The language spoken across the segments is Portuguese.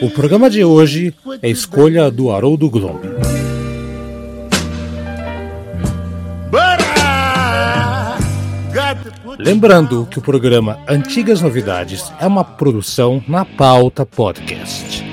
O programa de hoje é escolha do Haroldo Glomb. Lembrando que o programa Antigas Novidades é uma produção na pauta podcast.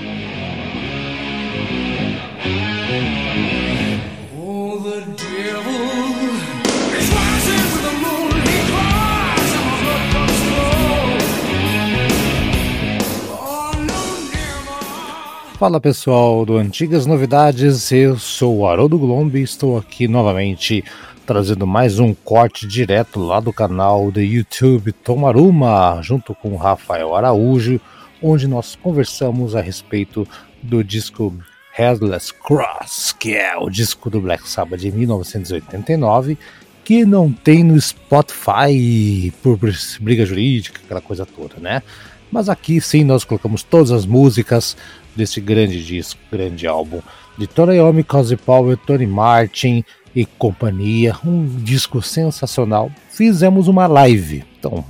Fala pessoal do Antigas Novidades, eu sou o Haroldo Glombi e estou aqui novamente trazendo mais um corte direto lá do canal do YouTube Tomaruma, junto com Rafael Araújo, onde nós conversamos a respeito do disco Headless Cross, que é o disco do Black Sabbath de 1989, que não tem no Spotify por briga jurídica, aquela coisa toda, né? Mas aqui sim nós colocamos todas as músicas desse grande disco, grande álbum de Tony Iommi, Cozy Powell, Tony Martin e companhia, um disco sensacional. Fizemos uma live, então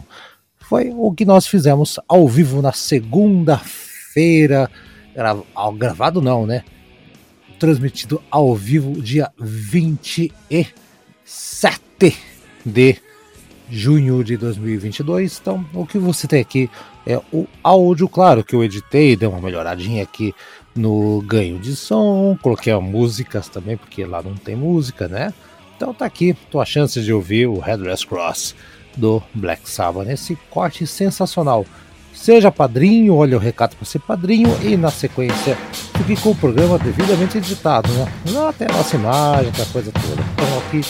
foi o que nós fizemos ao vivo na segunda-feira, gravado não, né? Transmitido ao vivo dia 27 de junho de 2022. Então, o que você tem aqui é o áudio, claro que eu editei, dei uma melhoradinha aqui no ganho de som, coloquei as músicas também, porque lá não tem música, né? Então tá aqui tua chance de ouvir o Headless Cross do Black Sabbath nesse corte sensacional. Seja padrinho, olha o recado para ser padrinho e na sequência fique com o programa devidamente editado, né? Não até a nossa imagem, aquela coisa toda. Então aqui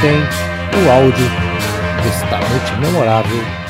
tem o áudio desta noite memorável.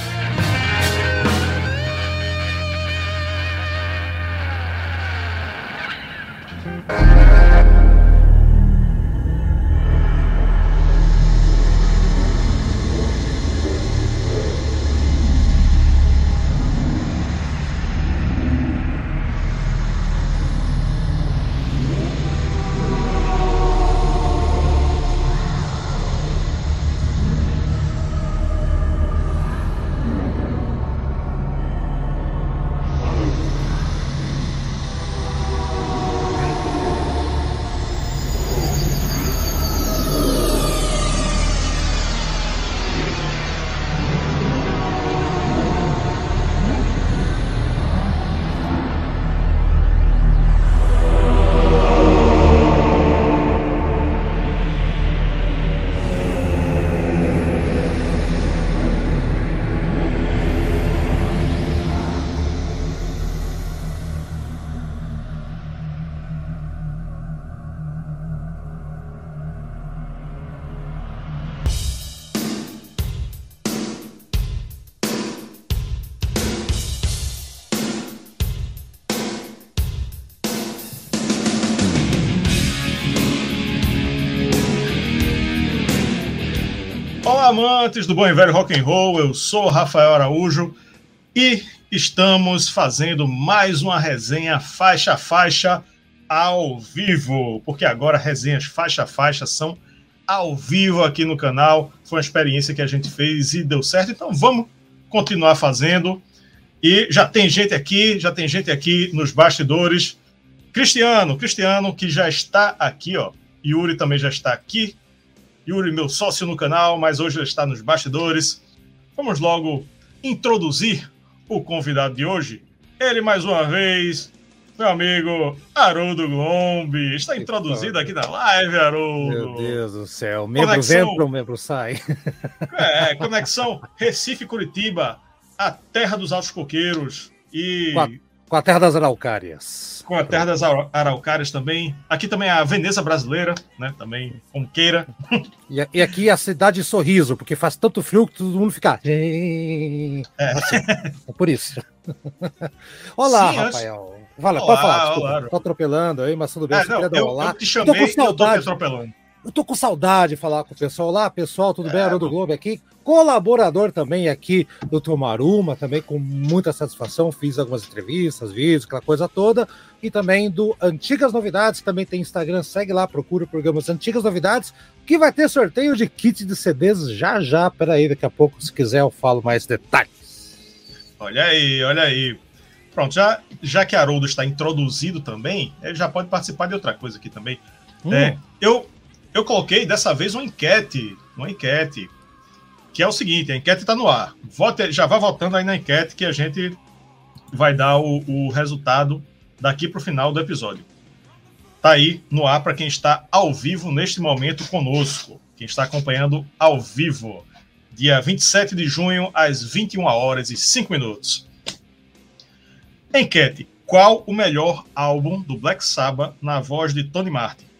Amantes do bom e velho rock and roll, eu sou Rafael Araújo e estamos fazendo mais uma resenha faixa a faixa ao vivo, porque agora resenhas faixa a faixa são ao vivo aqui no canal. Foi uma experiência que a gente fez e deu certo, então vamos continuar fazendo. E já tem gente aqui, já tem gente aqui nos bastidores. Cristiano, Cristiano que já está aqui, ó. Yuri também já está aqui. Yuri, meu sócio no canal, mas hoje ele está nos bastidores. Vamos logo introduzir o convidado de hoje. Ele, mais uma vez, meu amigo Haroldo Glombe. Está introduzido aqui na live, Haroldo. Meu Deus do céu. Membro conexão... entra, membro sai. É, conexão Recife-Curitiba, a terra dos altos coqueiros. E... Com a, terra das araucárias com a terra das araucárias também. Aqui também a Veneza brasileira, né? Também, como queira. E, e aqui a cidade de Sorriso, porque faz tanto frio que todo mundo fica. É, assim, é por isso. Olá, Sim, Rafael. Fala, olá, pode falar, desculpa. Olá, tô atropelando aí, mas tudo bem. É, não, eu, eu te chamei eu tô com saudade. eu tô atropelando. Eu tô com saudade de falar com o pessoal. Olá, pessoal, tudo é, bem? Haroldo Globo aqui. Colaborador também aqui do Tomaruma, também com muita satisfação. Fiz algumas entrevistas, vídeos, aquela coisa toda. E também do Antigas Novidades, também tem Instagram. Segue lá, procura o programa Antigas Novidades, que vai ter sorteio de kit de CDs já já. Peraí, daqui a pouco, se quiser, eu falo mais detalhes. Olha aí, olha aí. Pronto, já, já que Haroldo está introduzido também, ele já pode participar de outra coisa aqui também. Hum. É, eu eu coloquei dessa vez uma enquete, uma enquete, que é o seguinte: a enquete está no ar. Vote, já vá votando aí na enquete que a gente vai dar o, o resultado daqui para o final do episódio. Tá aí no ar para quem está ao vivo neste momento conosco, quem está acompanhando ao vivo, dia 27 de junho, às 21 horas e 5 minutos. Enquete: qual o melhor álbum do Black Sabbath na voz de Tony Martin?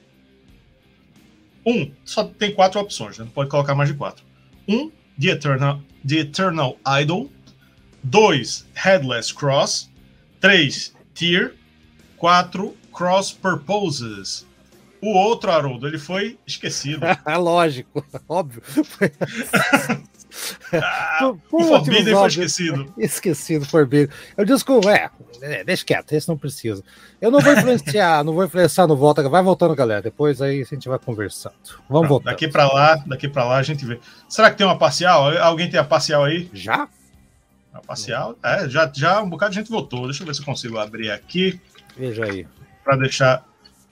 Um, só tem quatro opções, né? não pode colocar mais de quatro. Um, The Eternal, The Eternal Idol. Dois, Headless Cross. Três, Tear. Quatro, Cross Purposes. O outro, Haroldo, ele foi esquecido. Lógico, óbvio. Ah, o Forbidden foi esquecido. Esquecido, Forbidden. Eu desculpo, é, é, deixa quieto, esse não precisa. Eu não vou influenciar, não vou influenciar no volta, vai voltando, galera. Depois aí a gente vai conversando. Vamos voltar. Daqui para lá, daqui para lá a gente vê. Será que tem uma parcial? Alguém tem a parcial aí? Já? A parcial? É, já, já um bocado de gente votou. Deixa eu ver se eu consigo abrir aqui. Veja aí. Para deixar.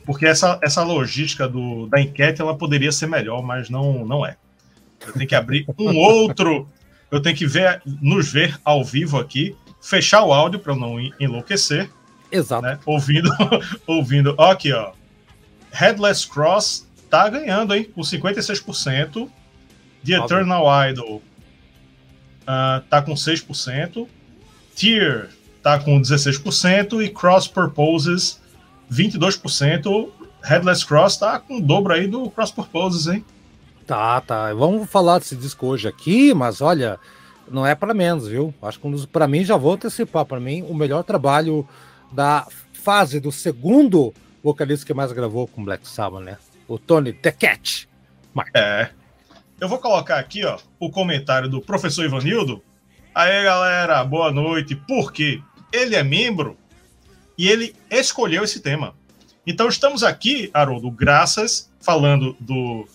Porque essa, essa logística do, da enquete ela poderia ser melhor, mas não, não é. Eu tenho que abrir um outro. Eu tenho que ver, nos ver ao vivo aqui, fechar o áudio para eu não enlouquecer. Exato. Né? Ouvindo, ouvindo. Ó, aqui, ó. Headless Cross tá ganhando, hein? Com 56%. The Eternal Óbvio. Idol uh, tá com 6%. Tear tá com 16%. E Cross Purposes 22%. Headless Cross tá com o dobro aí do Cross Purposes, hein? Tá, tá. Vamos falar desse disco hoje aqui, mas olha, não é para menos, viu? Acho que para mim já vou antecipar para mim o melhor trabalho da fase do segundo vocalista que mais gravou com Black Sabbath, né? O Tony The Cat. Mark. É. Eu vou colocar aqui, ó, o comentário do professor Ivanildo. Aí, galera, boa noite. Porque ele é membro e ele escolheu esse tema. Então estamos aqui, Haroldo, graças falando do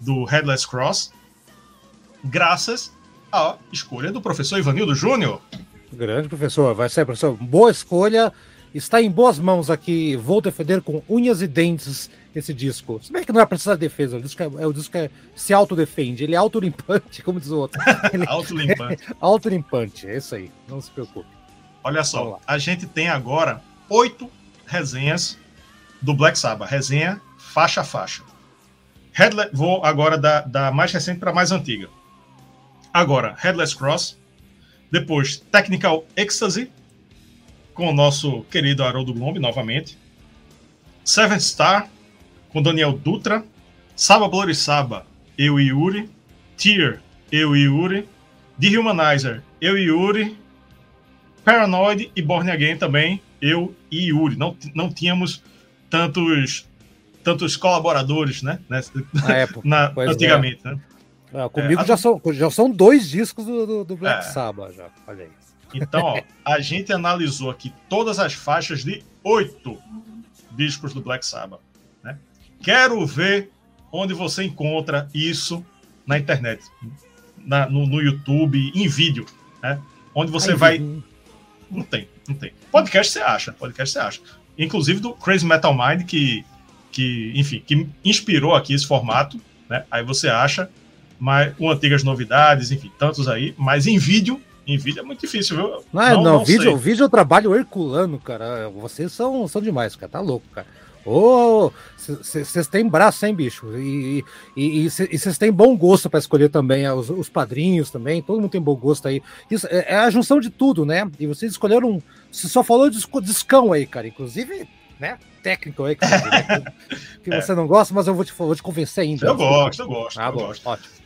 do Headless Cross, graças à escolha do professor Ivanildo Júnior. Grande professor, vai ser professor. Boa escolha, está em boas mãos aqui. Vou defender com unhas e dentes esse disco. Se bem que não vai precisar de defesa, o disco é, é o disco que é, se autodefende, ele é autolimpante, como diz o outro. autolimpante. É autolimpante, é isso aí, não se preocupe. Olha só, a gente tem agora oito resenhas do Black Sabbath, resenha faixa a faixa. Headless, vou agora da, da mais recente para a mais antiga. Agora, Headless Cross. Depois, Technical Ecstasy, com o nosso querido Haroldo Glombe, novamente. Seven Star, com Daniel Dutra. Saba Bloody Saba, eu e Yuri. Tear, eu e Yuri. The Humanizer, eu e Yuri. Paranoid e Born Again também, eu e Yuri. Não, não tínhamos tantos tantos colaboradores, né? Na época, Na, é. antigamente, é. né? É, comigo é, já, são, já são dois discos do, do, do Black é. Sabbath, já. Olha aí. Então, ó, a gente analisou aqui todas as faixas de oito discos do Black Sabbath. Né? Quero ver onde você encontra isso na internet, na, no, no, YouTube, em vídeo, né? Onde você Ai, vai. Não tem, não tem. Podcast você acha, podcast você acha. Inclusive do Crazy Metal Mind, que, que enfim, que inspirou aqui esse formato, né? Aí você acha, mas com antigas novidades, enfim, tantos aí, mas em vídeo em vídeo é muito difícil, viu? Não, é, não, não, não vídeo, vídeo é um trabalho herculano, cara. Vocês são, são demais, cara. Tá louco, cara. Ô, vocês têm braço, hein, bicho? E vocês têm bom gosto para escolher também, os, os, padrinhos também, todo mundo tem bom gosto aí. Isso é, é a junção de tudo, né? E vocês escolheram. Você só falou de discão aí, cara. Inclusive, né? Técnico aí, que, você, que é. você não gosta, mas eu vou te, vou te convencer ainda. Eu gosto, eu gosto. Ah, eu gosto. ótimo.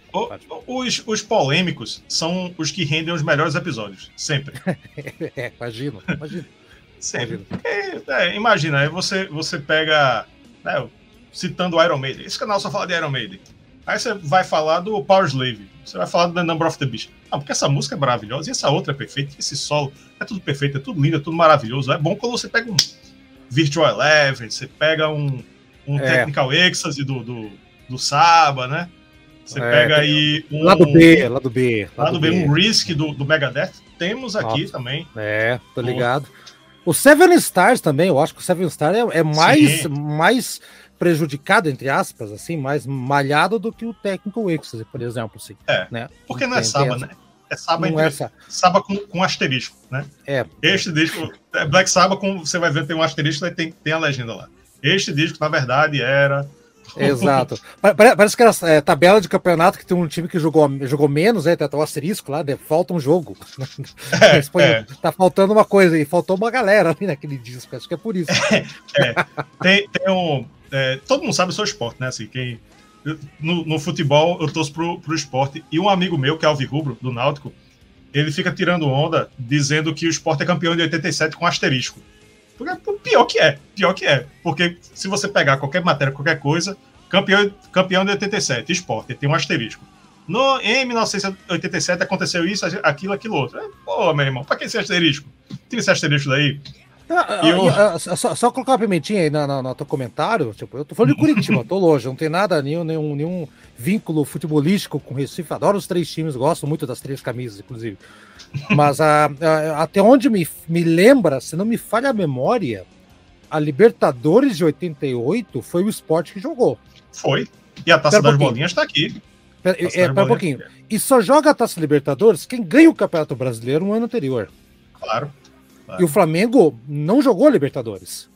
Os, os polêmicos são os que rendem os melhores episódios, sempre. é, imagino, imagino. Sempre. É, imagina, aí você, você pega, né, citando Iron Maiden, esse canal só fala de Iron Maiden. Aí você vai falar do Power Slave, você vai falar do The Number of the Beast. Ah, porque essa música é maravilhosa, e essa outra é perfeita, esse solo é tudo perfeito, é tudo lindo, é tudo maravilhoso. É bom quando você pega um Virtual Eleven, você pega um, um é. Technical Ecstasy do, do, do Saba, né? Você é, pega aí um. Lado B, lado B. Lado, lado B, B, um Risk do, do Megadeth. Temos aqui Nossa. também. É, tô ligado. O Seven Stars também, eu acho que o Seven Stars é, é mais, mais prejudicado, entre aspas, assim, mais malhado do que o técnico Ecstasy, por exemplo. Assim, é, né? porque não é Saba, né? É Saba, entre, é Saba com, com asterisco, né? É. Este disco, é Black Saba, com, você vai ver, tem um asterisco e tem, tem a legenda lá. Este disco, na verdade, era Exato. Parece que era é, tabela de campeonato que tem um time que jogou, jogou menos, né? Tem até o asterisco lá, né, falta um jogo. É, é. Tá faltando uma coisa e faltou uma galera ali naquele disco. Acho que é por isso. É, é. tem, tem um. É, todo mundo sabe o seu esporte, né? Assim, quem, no, no, futebol eu torço pro, pro esporte. E um amigo meu, que é Alvi Rubro, do Náutico, ele fica tirando onda dizendo que o esporte é campeão de 87 com asterisco. Porque pior que é, pior que é. Porque se você pegar qualquer matéria, qualquer coisa, campeão, campeão de 87, esporte, tem um asterisco. No, em 1987 aconteceu isso, aquilo, aquilo outro. É, pô, meu irmão, pra que esse asterisco? Tira esse asterisco daí. Ah, ah eu... ah, só, só, colocar uma pimentinha aí no, no, no teu comentário. Tipo, eu tô falando de Curitiba, tô longe, não tem nada, nenhum, nenhum, nenhum vínculo futebolístico com Recife. Adoro os três times, gosto muito das três camisas, inclusive. Mas a, a, até onde me, me lembra, se não me falha a memória, a Libertadores de 88 foi o esporte que jogou. Foi. E a Taça Pera das um Bolinhas está aqui. Pera, é, pera um pouquinho. E só joga a Taça Libertadores quem ganha o Campeonato Brasileiro no ano anterior. Claro. Claro. E o Flamengo não jogou Libertadores.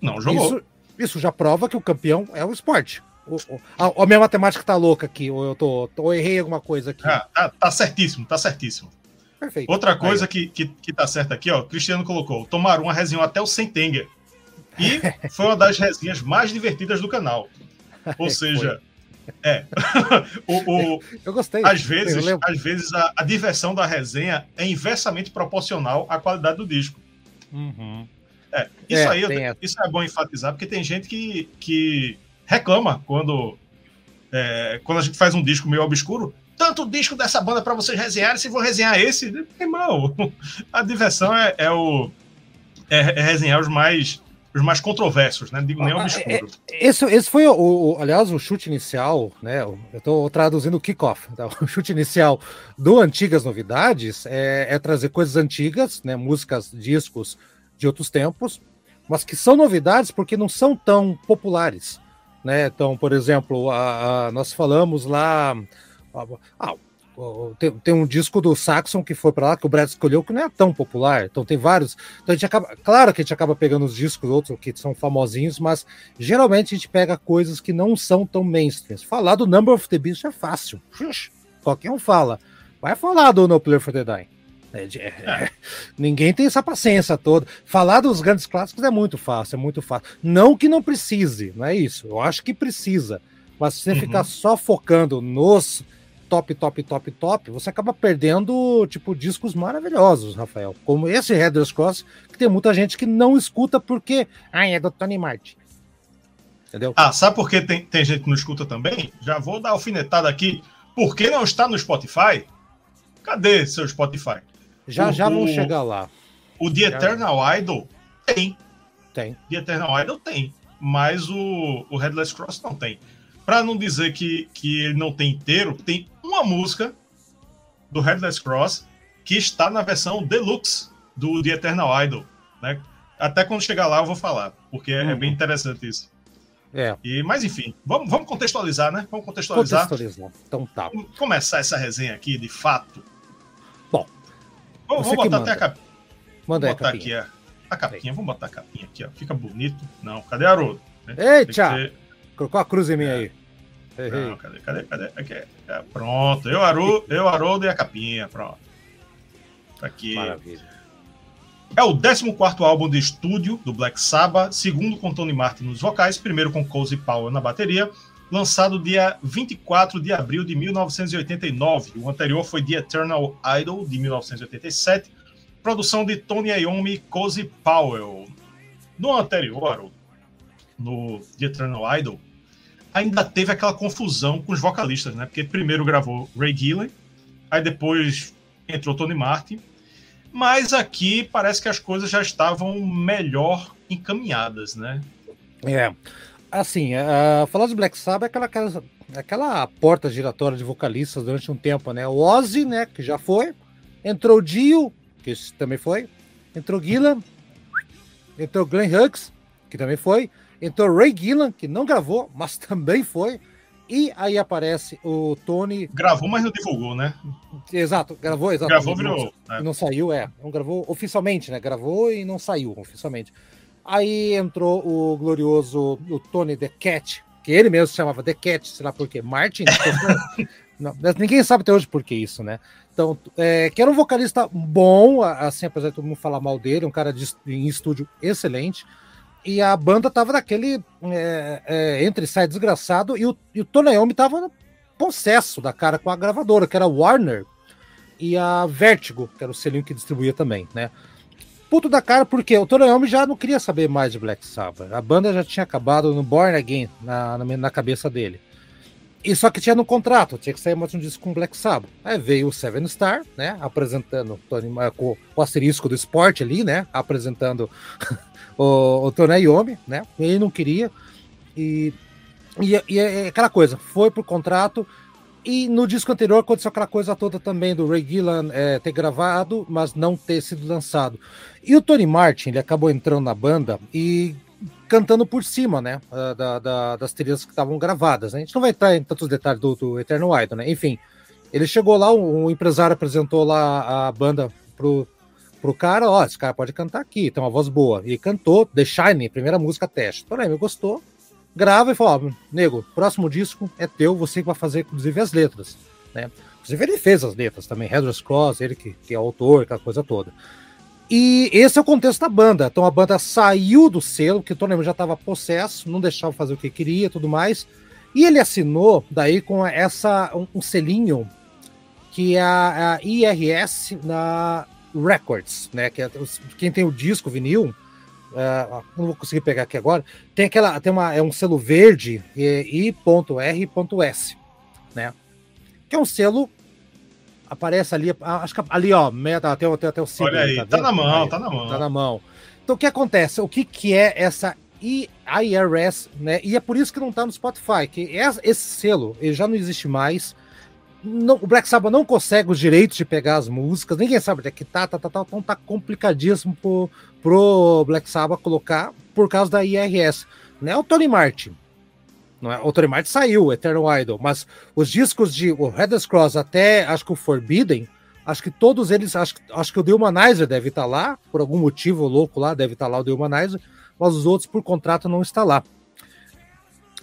Não jogou. Isso, isso já prova que o campeão é o esporte. O, o, a, a, minha matemática tá louca aqui, ou eu tô, ou errei alguma coisa aqui. Ah, tá, tá certíssimo, tá certíssimo. Perfeito. Outra coisa que, que, que tá certa aqui, ó, Cristiano colocou, tomaram uma resenha até o Sentenger. E foi uma das resenhas mais divertidas do canal. Ou seja, é. o, o, eu gostei. Às vezes, às vezes a, a, diversão da resenha é inversamente proporcional à qualidade do disco. Uhum. É, isso é, aí eu, isso é bom enfatizar, porque tem gente que, que reclama quando, é, quando a gente faz um disco meio obscuro. Tanto disco dessa banda para vocês resenharem, se vou resenhar esse, irmão, a diversão é, é o é, é resenhar os mais os mais controversos, né? Digo nem ah, obscuro. É, é, esse, esse foi, o, o, aliás, o chute inicial, né? Eu estou traduzindo o kickoff. Tá? O chute inicial do Antigas Novidades é, é, trazer coisas antigas, né? Músicas, discos de outros tempos, mas que são novidades porque não são tão populares, né? Então, por exemplo, a, a nós falamos lá. Ah, tem, tem, um disco do Saxon que foi para lá, que o Brad escolheu, que não é tão popular. Então tem vários. Então a gente acaba. Claro que a gente acaba pegando os discos outros que são famosinhos, mas geralmente a gente pega coisas que não são tão mainstream. Falar do Number of the Beast é fácil. Qualquer um fala. Vai falar do No Player for the Dying. É, é, é, ninguém tem essa paciência toda. Falar dos grandes clássicos é muito fácil, é muito fácil. Não que não precise, não é isso. Eu acho que precisa. Mas se você uhum. ficar só focando nos top, top, top, top, você acaba perdendo, tipo, discos maravilhosos, Rafael. Como esse Headless Cross, que tem muita gente que não escuta porque, ah, é do Tony Martin. Entendeu? Ah, sabe por que tem, tem gente que não escuta também? Já vou dar alfinetada aqui. Por que não está no Spotify? Cadê seu Spotify? Já o, já vão chegar lá. O The Eternal Idol tem. Tem. The Eternal Idol tem. Mas o, o Headless Cross não tem. Para não dizer que, que ele não tem inteiro, tem uma música do Headless Cross que está na versão deluxe do The Eternal Idol. Né? Até quando chegar lá eu vou falar, porque é, uhum. é bem interessante isso. É. E, mas enfim, vamos, vamos contextualizar, né? Vamos contextualizar. Contextualizar. Então tá. Vamos começar essa resenha aqui, de fato. Bom. Vamos, vamos botar até a capinha. Manda vamos botar aqui a, a capinha. Vamos botar a capinha aqui, ó. Fica bonito. Não, cadê a Haroldo? Eita! Ter... Colocou a cruz em mim aí. Não, cadê, cadê, cadê? Aqui, é, pronto. Eu, Haroldo, eu, Haroldo e a capinha. Pronto. Tá aqui. Maravilha. É o 14 álbum de estúdio do Black Sabbath, segundo com Tony Martin nos vocais, primeiro com Cozy Powell na bateria, lançado dia 24 de abril de 1989. O anterior foi The Eternal Idol, de 1987, produção de Tony Iommi e Cozy Powell. No anterior, no The Eternal Idol, ainda teve aquela confusão com os vocalistas, né? Porque primeiro gravou Ray Gillen, aí depois entrou Tony Martin, mas aqui parece que as coisas já estavam melhor encaminhadas, né? É. Assim, uh, falar de Black Sabbath é aquela, aquela, porta giratória de vocalistas durante um tempo, né? O Ozzy, né, que já foi, entrou Dio, que também foi, entrou Gillan, entrou Glenn Hughes, que também foi, entrou Ray Gillan, que não gravou, mas também foi, e aí aparece o Tony. Gravou, mas não divulgou, né? Exato, gravou, exato. Gravou, virou. Não, é. não saiu, é. Não gravou oficialmente, né? Gravou e não saiu oficialmente. Aí entrou o glorioso o Tony The Cat, que ele mesmo chamava The Cat, sei lá por quê. Martin. não, ninguém sabe até hoje por que isso, né? Então, é, que era um vocalista bom, assim, apesar de todo mundo falar mal dele, um cara de, em estúdio excelente e a banda tava naquele é, é, entre sai desgraçado e o, e o Tony Iommi tava no possesso da cara com a gravadora, que era Warner e a Vertigo, que era o selinho que distribuía também, né? Puto da cara porque o Tony Iommi já não queria saber mais de Black Sabbath. A banda já tinha acabado no Born Again na, na, na cabeça dele. E só que tinha no contrato, tinha que sair mais um disco com Black Sabbath. Aí veio o Seven Star, né? Apresentando Tony, com o asterisco do esporte ali, né? Apresentando o, o Tony Iommi, né? Ele não queria. E, e, e é aquela coisa, foi por contrato. E no disco anterior aconteceu aquela coisa toda também do Ray Gillan é, ter gravado, mas não ter sido lançado. E o Tony Martin, ele acabou entrando na banda e cantando por cima, né, da, da, das trilhas que estavam gravadas. Né? A gente não vai entrar em tantos detalhes do, do Eternal Idol, né? Enfim, ele chegou lá, um, um empresário apresentou lá a banda pro, pro cara, ó, esse cara pode cantar aqui, tem uma voz boa. E cantou The Shine, primeira música teste. Porém, me gostou, grava e falou, ó, nego, próximo disco é teu, você que vai fazer, inclusive, as letras, né? Inclusive, ele fez as letras também, Headless Cross, ele que, que é autor, aquela coisa toda. E esse é o contexto da banda. Então a banda saiu do selo, que o Tony já estava possesso, não deixava fazer o que queria tudo mais. E ele assinou daí com essa um, um selinho que é a, a, IRS na Records, né? Que é, quem tem o disco vinil, uh, não vou conseguir pegar aqui agora, tem aquela, tem uma, é um selo verde é I.R.S, né? Que é um selo aparece ali, acho que ali, ó, meta, até, até, até o símbolo. Olha aí, tá, tá na mão, aí, tá na mão. Tá na mão. Então o que acontece? O que, que é essa IRS, né? E é por isso que não tá no Spotify, que esse selo ele já não existe mais. Não, o Black Sabbath não consegue os direitos de pegar as músicas, ninguém sabe onde é que tá, tá, tá, tá, então tá complicadíssimo pro, pro Black Sabbath colocar por causa da IRS. Né? O Tony Martin, não é? O Tony Martin saiu, Eternal Idol, mas os discos de o Headless Cross até acho que o Forbidden, acho que todos eles, acho, acho que o The Humanizer deve estar lá, por algum motivo louco lá, deve estar lá o The Humanizer, mas os outros por contrato não está lá.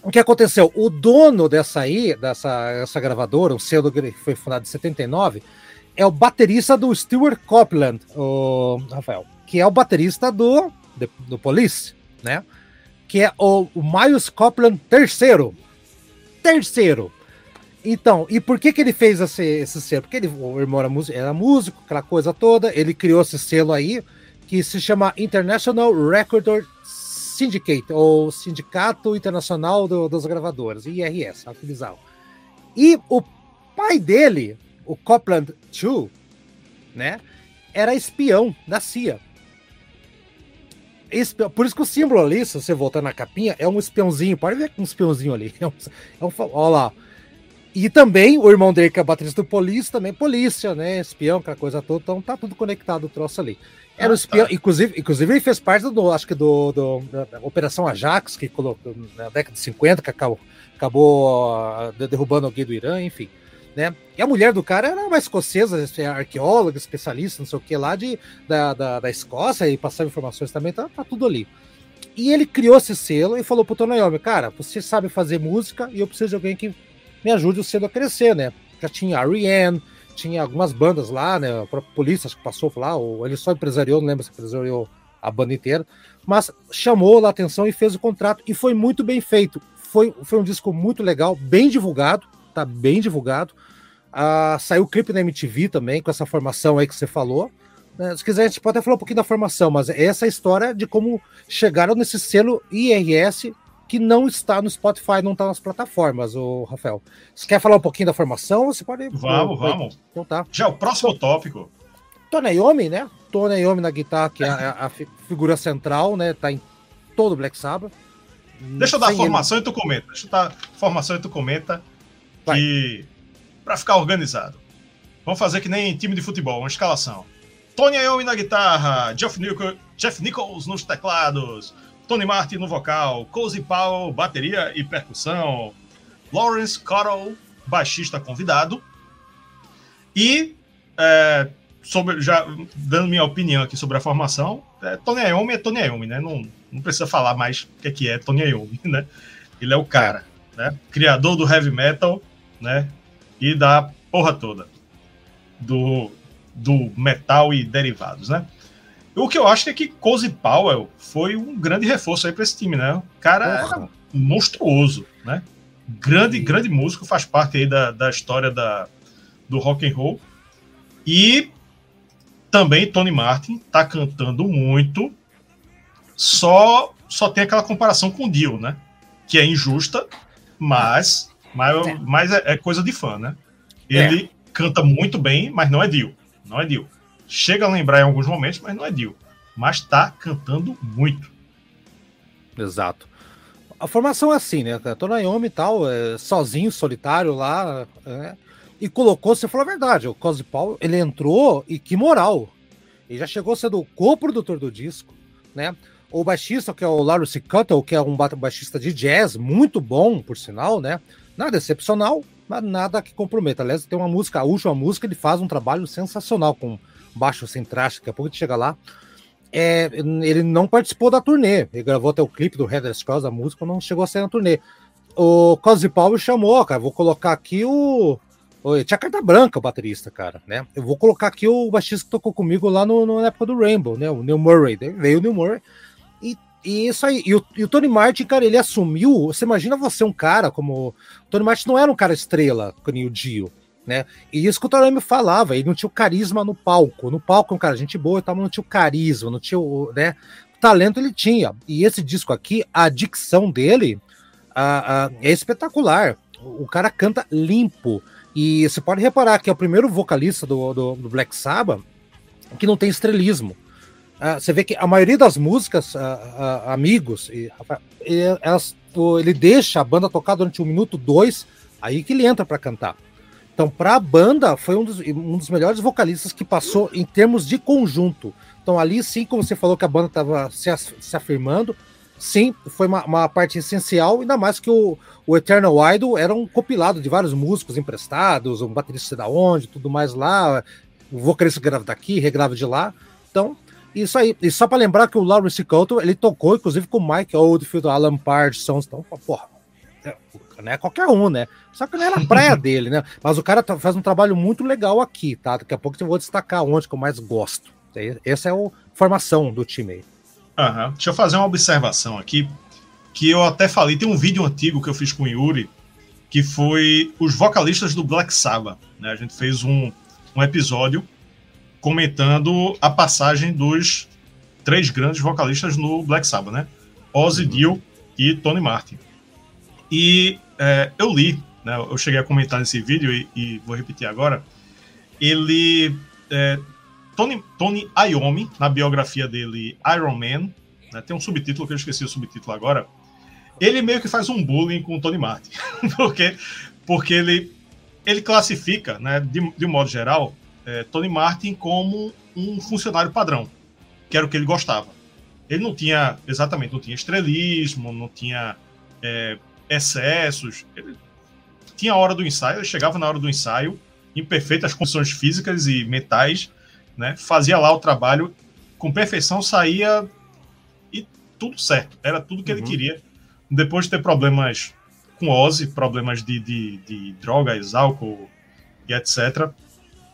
O que aconteceu? O dono dessa aí, dessa essa gravadora, o selo que foi fundado em 79, é o baterista do Stuart Copeland, o Rafael, que é o baterista do, do Police, né? que é o, o Miles Copland terceiro. Terceiro. Então, e por que que ele fez esse, esse selo? Porque ele, o irmão era músico, era músico, aquela coisa toda, ele criou esse selo aí, que se chama International Record Syndicate, ou Sindicato Internacional do, das Gravadoras, IRS, utilizavam. E o pai dele, o Copland Chu, né, era espião da CIA. Espião, por isso que o símbolo ali, se você voltar na capinha, é um espiãozinho. Pode ver com um espiãozinho ali. É um, é um, olha lá. E também o irmão dele, que é baterista do Polícia, também polícia, né? Espião, aquela coisa toda. Então tá tudo conectado o troço ali. Era o espião, inclusive, inclusive ele fez parte do, acho que do, do da Operação Ajax, que colocou na década de 50, que acabou, acabou uh, derrubando alguém do Irã, enfim. Né? E a mulher do cara era uma escocesa, é arqueóloga, especialista, não sei o que, lá de, da, da, da Escócia, e passava informações também, tá, tá, tudo ali. E ele criou esse selo e falou pro Tony Iommi, cara, você sabe fazer música e eu preciso de alguém que me ajude o selo a crescer, né? Já tinha R.E.M., tinha algumas bandas lá, né? A própria polícia acho que passou lá, ou ele só empresariou, não lembro se empresariou a banda inteira, mas chamou a atenção e fez o contrato e foi muito bem feito. Foi, foi um disco muito legal, bem divulgado, tá bem divulgado. Ah, saiu o clipe na MTV também, com essa formação aí que você falou. Né? Se quiser, a gente pode até falar um pouquinho da formação, mas essa é a história de como chegaram nesse selo IRS que não está no Spotify, não está nas plataformas, o Rafael. Você quer falar um pouquinho da formação? Você pode. Vamos, pode... vamos. Então tá. Já é o próximo tópico. Tony Iommi, né? Tony Iommi na guitarra, que é a, a, figura central, né? Tá em todo o Black Sabbath. Deixa eu dar a formação ele... e tu comenta. Deixa eu dar a formação e tu comenta. Vai. Que. Pra ficar organizado. Vamos fazer que nem time de futebol, uma escalação. Tony Iommi na guitarra, Jeff, Nichol, Jeff Nichols nos teclados, Tony Martin no vocal, Cozy Powell, bateria e percussão, Lawrence Cottle, baixista convidado, e é, sobre, já dando minha opinião aqui sobre a formação, é, Tony Iommi é Tony Iommi, né? Não, não precisa falar mais o que é, que é Tony Iommi, né? Ele é o cara, né? Criador do heavy metal, né? E da porra toda do, do metal e derivados, né? O que eu acho é que Cozy Powell foi um grande reforço aí para esse time, né? O cara é monstruoso, né? Grande, grande músico, faz parte aí da, da história da, do rock and roll. E também Tony Martin tá cantando muito. Só só tem aquela comparação com o Dio, né? Que é injusta, mas mas, é. mas é, é coisa de fã, né? Ele é. canta muito bem, mas não é Dio. Não é Dio. Chega a lembrar em alguns momentos, mas não é Dio. Mas tá cantando muito. Exato. A formação é assim, né? Tô Naomi e tal, é, sozinho, solitário lá, é, e colocou, você falou a verdade, o Cosy Paul, ele entrou e que moral. Ele já chegou sendo co-produtor do disco, né? O baixista, que é o Larry C. Cuttle, que é um baixista de jazz, muito bom, por sinal, né? Nada excepcional, mas nada que comprometa. Aliás, tem uma música, a última música, ele faz um trabalho sensacional com baixo sem traste, daqui a pouco a gente chega lá. É, ele não participou da turnê, ele gravou até o clipe do Heather Scrolls, a música não chegou a ser na turnê. O Cosy Paulo chamou, cara, vou colocar aqui o. tinha carta branca o baterista, cara, né? Eu vou colocar aqui o baixista que tocou comigo lá no, no na época do Rainbow, né? O Neil Murray. Daí veio o Neil Murray. E, e isso aí. E o, e o, Tony Martin, cara, ele assumiu. Você imagina você um cara como. O Tony Martin não era um cara estrela, como o Dio né? E isso que o Torame falava, ele não tinha o carisma no palco. No palco, um cara, gente boa mas não tinha o carisma, não tinha o, né? O talento ele tinha. E esse disco aqui, a dicção dele a, a, é espetacular. O cara canta limpo. E você pode reparar que é o primeiro vocalista do, do, do Black Sabbath que não tem estrelismo. Uh, você vê que a maioria das músicas, uh, uh, amigos, e, elas, ele deixa a banda tocar durante um minuto, dois, aí que ele entra para cantar. Então, para a banda, foi um dos, um dos melhores vocalistas que passou em termos de conjunto. Então, ali sim, como você falou que a banda estava se, se, afirmando, sim, foi uma, uma, parte essencial, ainda mais que o, o Eternal Idol era um compilado de vários músicos emprestados, um baterista da onde, tudo mais lá, o vocalista grava daqui, regrava de lá. Então, isso aí. E só para lembrar que o Lawrence Couto, ele tocou, inclusive, com o Mike Oldfield, Alan Parsons. Então, porra, é, não é qualquer um, né? Só que não era a praia dele, né? Mas o cara tá, faz um trabalho muito legal aqui, tá? Daqui a pouco eu vou destacar onde que eu mais gosto. Essa é a formação do time aí. Uhum. Deixa eu fazer uma observação aqui, que eu até falei, tem um vídeo antigo que eu fiz com o Yuri, que foi os vocalistas do Black Sabbath. Né? A gente fez um, um episódio comentando a passagem dos três grandes vocalistas no Black Sabbath, né? Ozzy, uhum. Dio e Tony Martin. E é, eu li né, eu cheguei a comentar nesse vídeo e, e vou repetir agora, ele. É, Tony, Tony Iommi, na biografia dele, Iron Man, né, tem um subtítulo que eu esqueci o subtítulo agora. Ele meio que faz um bullying com o Tony Martin, porque, porque ele, ele classifica, né, de, de um modo geral, é, Tony Martin como um funcionário padrão, que era o que ele gostava. Ele não tinha, exatamente, não tinha estrelismo, não tinha é, excessos. Ele tinha a hora do ensaio, ele chegava na hora do ensaio, em perfeitas condições físicas e mentais, né? Fazia lá o trabalho com perfeição, saía e tudo certo. Era tudo que uhum. ele queria. Depois de ter problemas com Ozzy, problemas de, de, de drogas, álcool e etc.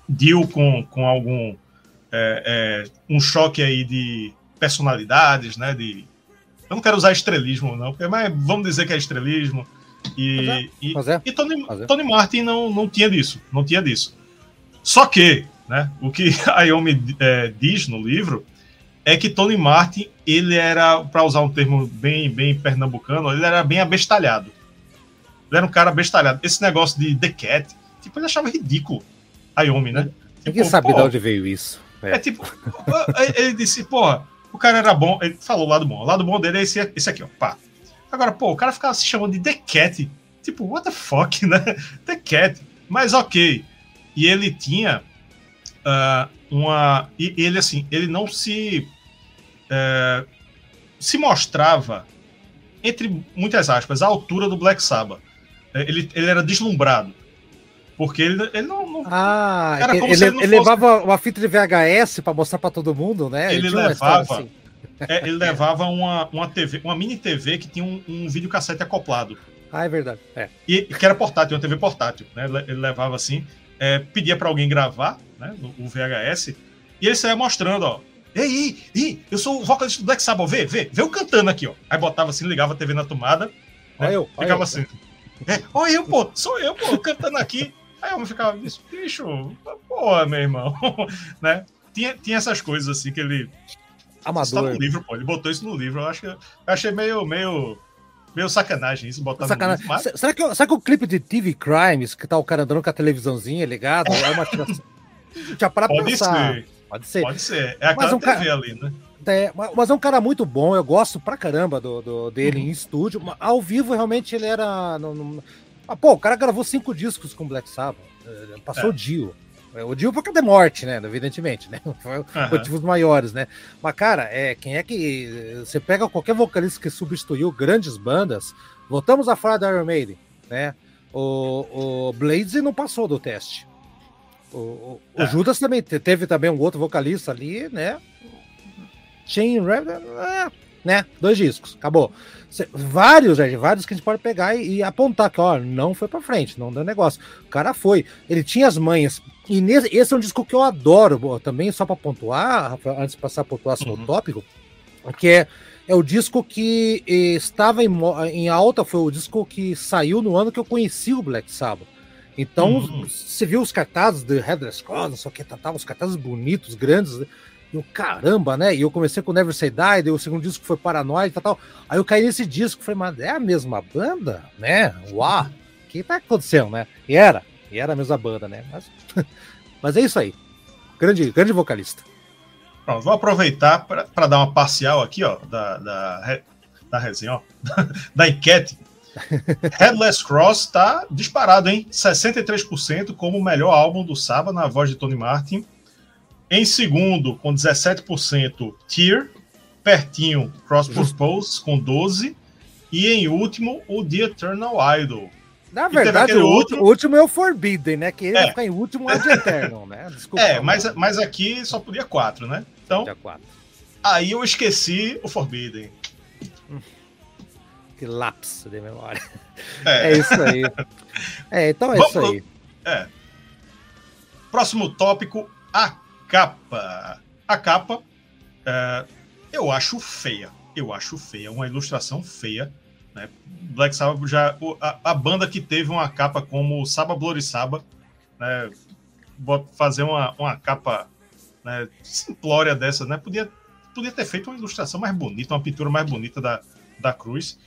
Deal com, com algum é, é, um choque aí de personalidades, né? De, eu não quero usar estrelismo, não, mas vamos dizer que é estrelismo. E, é, e, é. e Tony, é. Tony Martin não, não tinha disso, não tinha disso. Só que, né, o que a Yomi é, diz no livro é que Tony Martin, ele era, para usar um termo bem, bem pernambucano, ele era bem abestalhado. Ele era um cara abestalhado. Esse negócio de The Cat, tipo, ele achava ridículo a Yomi, né? Ninguém tipo, sabe de onde veio isso. É. é tipo, ele disse, porra, o cara era bom, ele falou o lado bom. O lado bom dele é esse, esse aqui, ó, pá. Agora, pô, o cara ficava se chamando de The Cat. Tipo, what the fuck, né? The Cat. Mas ok. E ele tinha uh, uma. E ele, assim, ele não se. Uh, se mostrava, entre muitas aspas, à altura do Black Sabbath. Ele, ele era deslumbrado. Porque ele, ele não, não. Ah, era ele, ele, ele fosse... levava uma fita de VHS para mostrar para todo mundo, né? Ele, ele levava. Assim. É, ele levava uma, uma TV, uma mini TV que tinha um, um videocassete acoplado. Ah, é verdade. É. E que era portátil, uma TV portátil, né? Ele levava assim, é, pedia para alguém gravar, né? O VHS, e ele saía mostrando, ó. Ei, ei, ei, eu sou o vocalista do Black Sabbath, vê, vê, vê eu cantando aqui, ó. Aí botava assim, ligava a TV na tomada. Né? Olha eu, ficava eu. assim. É, olha eu, pô, sou eu, pô, cantando aqui. Aí eu ficava, bicho, porra, meu irmão, né? Tinha, tinha essas coisas assim que ele. Amador. Isso tá no livro, pô. Ele botou isso no livro. Eu acho que eu achei meio, meio, meio sacanagem isso, botar sacanagem. no livro. Mas... Será, que, será que o clipe de TV Crimes, que tá o cara andando com a televisãozinha ligado, é uma? Já para Pode pensar. Ser. Pode ser. Pode ser. É aquela mas um TV cara... ali, né? É, mas é um cara muito bom, eu gosto pra caramba do, do dele uhum. em estúdio. Ao vivo, realmente, ele era. No, no, ah, pô, o cara gravou cinco discos com Black Sabbath. Eh, passou é. o Dio. É, o Dio por causa da morte, né? Evidentemente, né? Foi uhum. motivos maiores, né? Mas, cara, é, quem é que. Você pega qualquer vocalista que substituiu grandes bandas. Voltamos a falar da Iron Maiden, né? O, o Blades não passou do teste. O, o, é. o Judas também teve também um outro vocalista ali, né? Chain é, né? Dois discos, acabou. Vários, gente, vários que a gente pode pegar e, e, apontar que, ó, não foi pra frente, não deu negócio. O cara foi, ele tinha as manhas. E nesse, esse é um disco que eu adoro, também, só pra pontuar, antes de passar pro próximo uhum. tópico, que é, é o disco que estava em, em alta, foi o disco que saiu no ano que eu conheci o Black Sabbath. Então, uhum. você viu os cartazes de Headless Cross, não sei o que, tá, tá, os cartazes bonitos, grandes, né? E o caramba, né? E eu comecei com Never Say Die, daí o segundo disco foi Paranoid e tal, Aí eu caí nesse disco, falei, mas é a mesma banda, né? Uau! O que tá acontecendo, né? E era, e era a mesma banda, né? Mas, mas é isso aí. Grande, grande vocalista. Pronto, vou aproveitar para dar uma parcial aqui, ó, da, da, da resenha, ó, da enquete. Headless Cross tá disparado, hein? 63% como o melhor álbum do Saba na voz de Tony Martin. Em segundo, com 17%, Tear, pertinho, Cross Purpose, com 12%, e em último, o The Eternal Idol. Na verdade, o, outro... o, último é o Forbidden, né? Que ele é. ficar em último é o The Eternal, né? Desculpa. É, mas, mas aqui só podia quatro, né? Então, quatro. aí eu esqueci o Forbidden. Que lapso de memória. É, é isso aí. É, então é Vamos, isso aí. É. Próximo tópico, a capa. A capa, é, eu acho feia. Eu acho feia. Uma ilustração feia. Né? Black Sabbath já. A, a, banda que teve uma capa como Saba Blorissaba, né? fazer uma, uma capa né, simplória dessa, né? Podia, podia ter feito uma ilustração mais bonita, uma pintura mais bonita da, da cruz.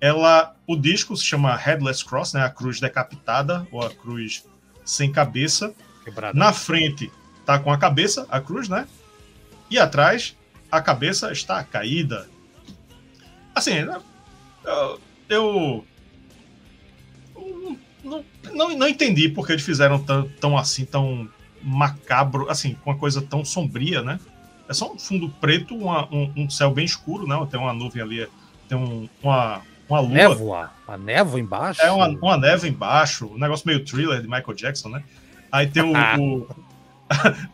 ela, o disco se chama Headless Cross, né? A cruz decapitada ou a cruz sem cabeça. Quebrada. Na frente tá com a cabeça, a cruz, né? E atrás a cabeça está caída. Assim, eu, eu não, não, não entendi porque eles fizeram tão, tão assim, tão macabro, assim, com uma coisa tão sombria, né? É só um fundo preto, uma, um, um, céu bem escuro, né? Tem uma nuvem ali, tem um, uma, uma lua. Névoa, a névoa embaixo? É uma, uma névoa embaixo, um negócio meio thriller de Michael Jackson, né? Aí tem o, o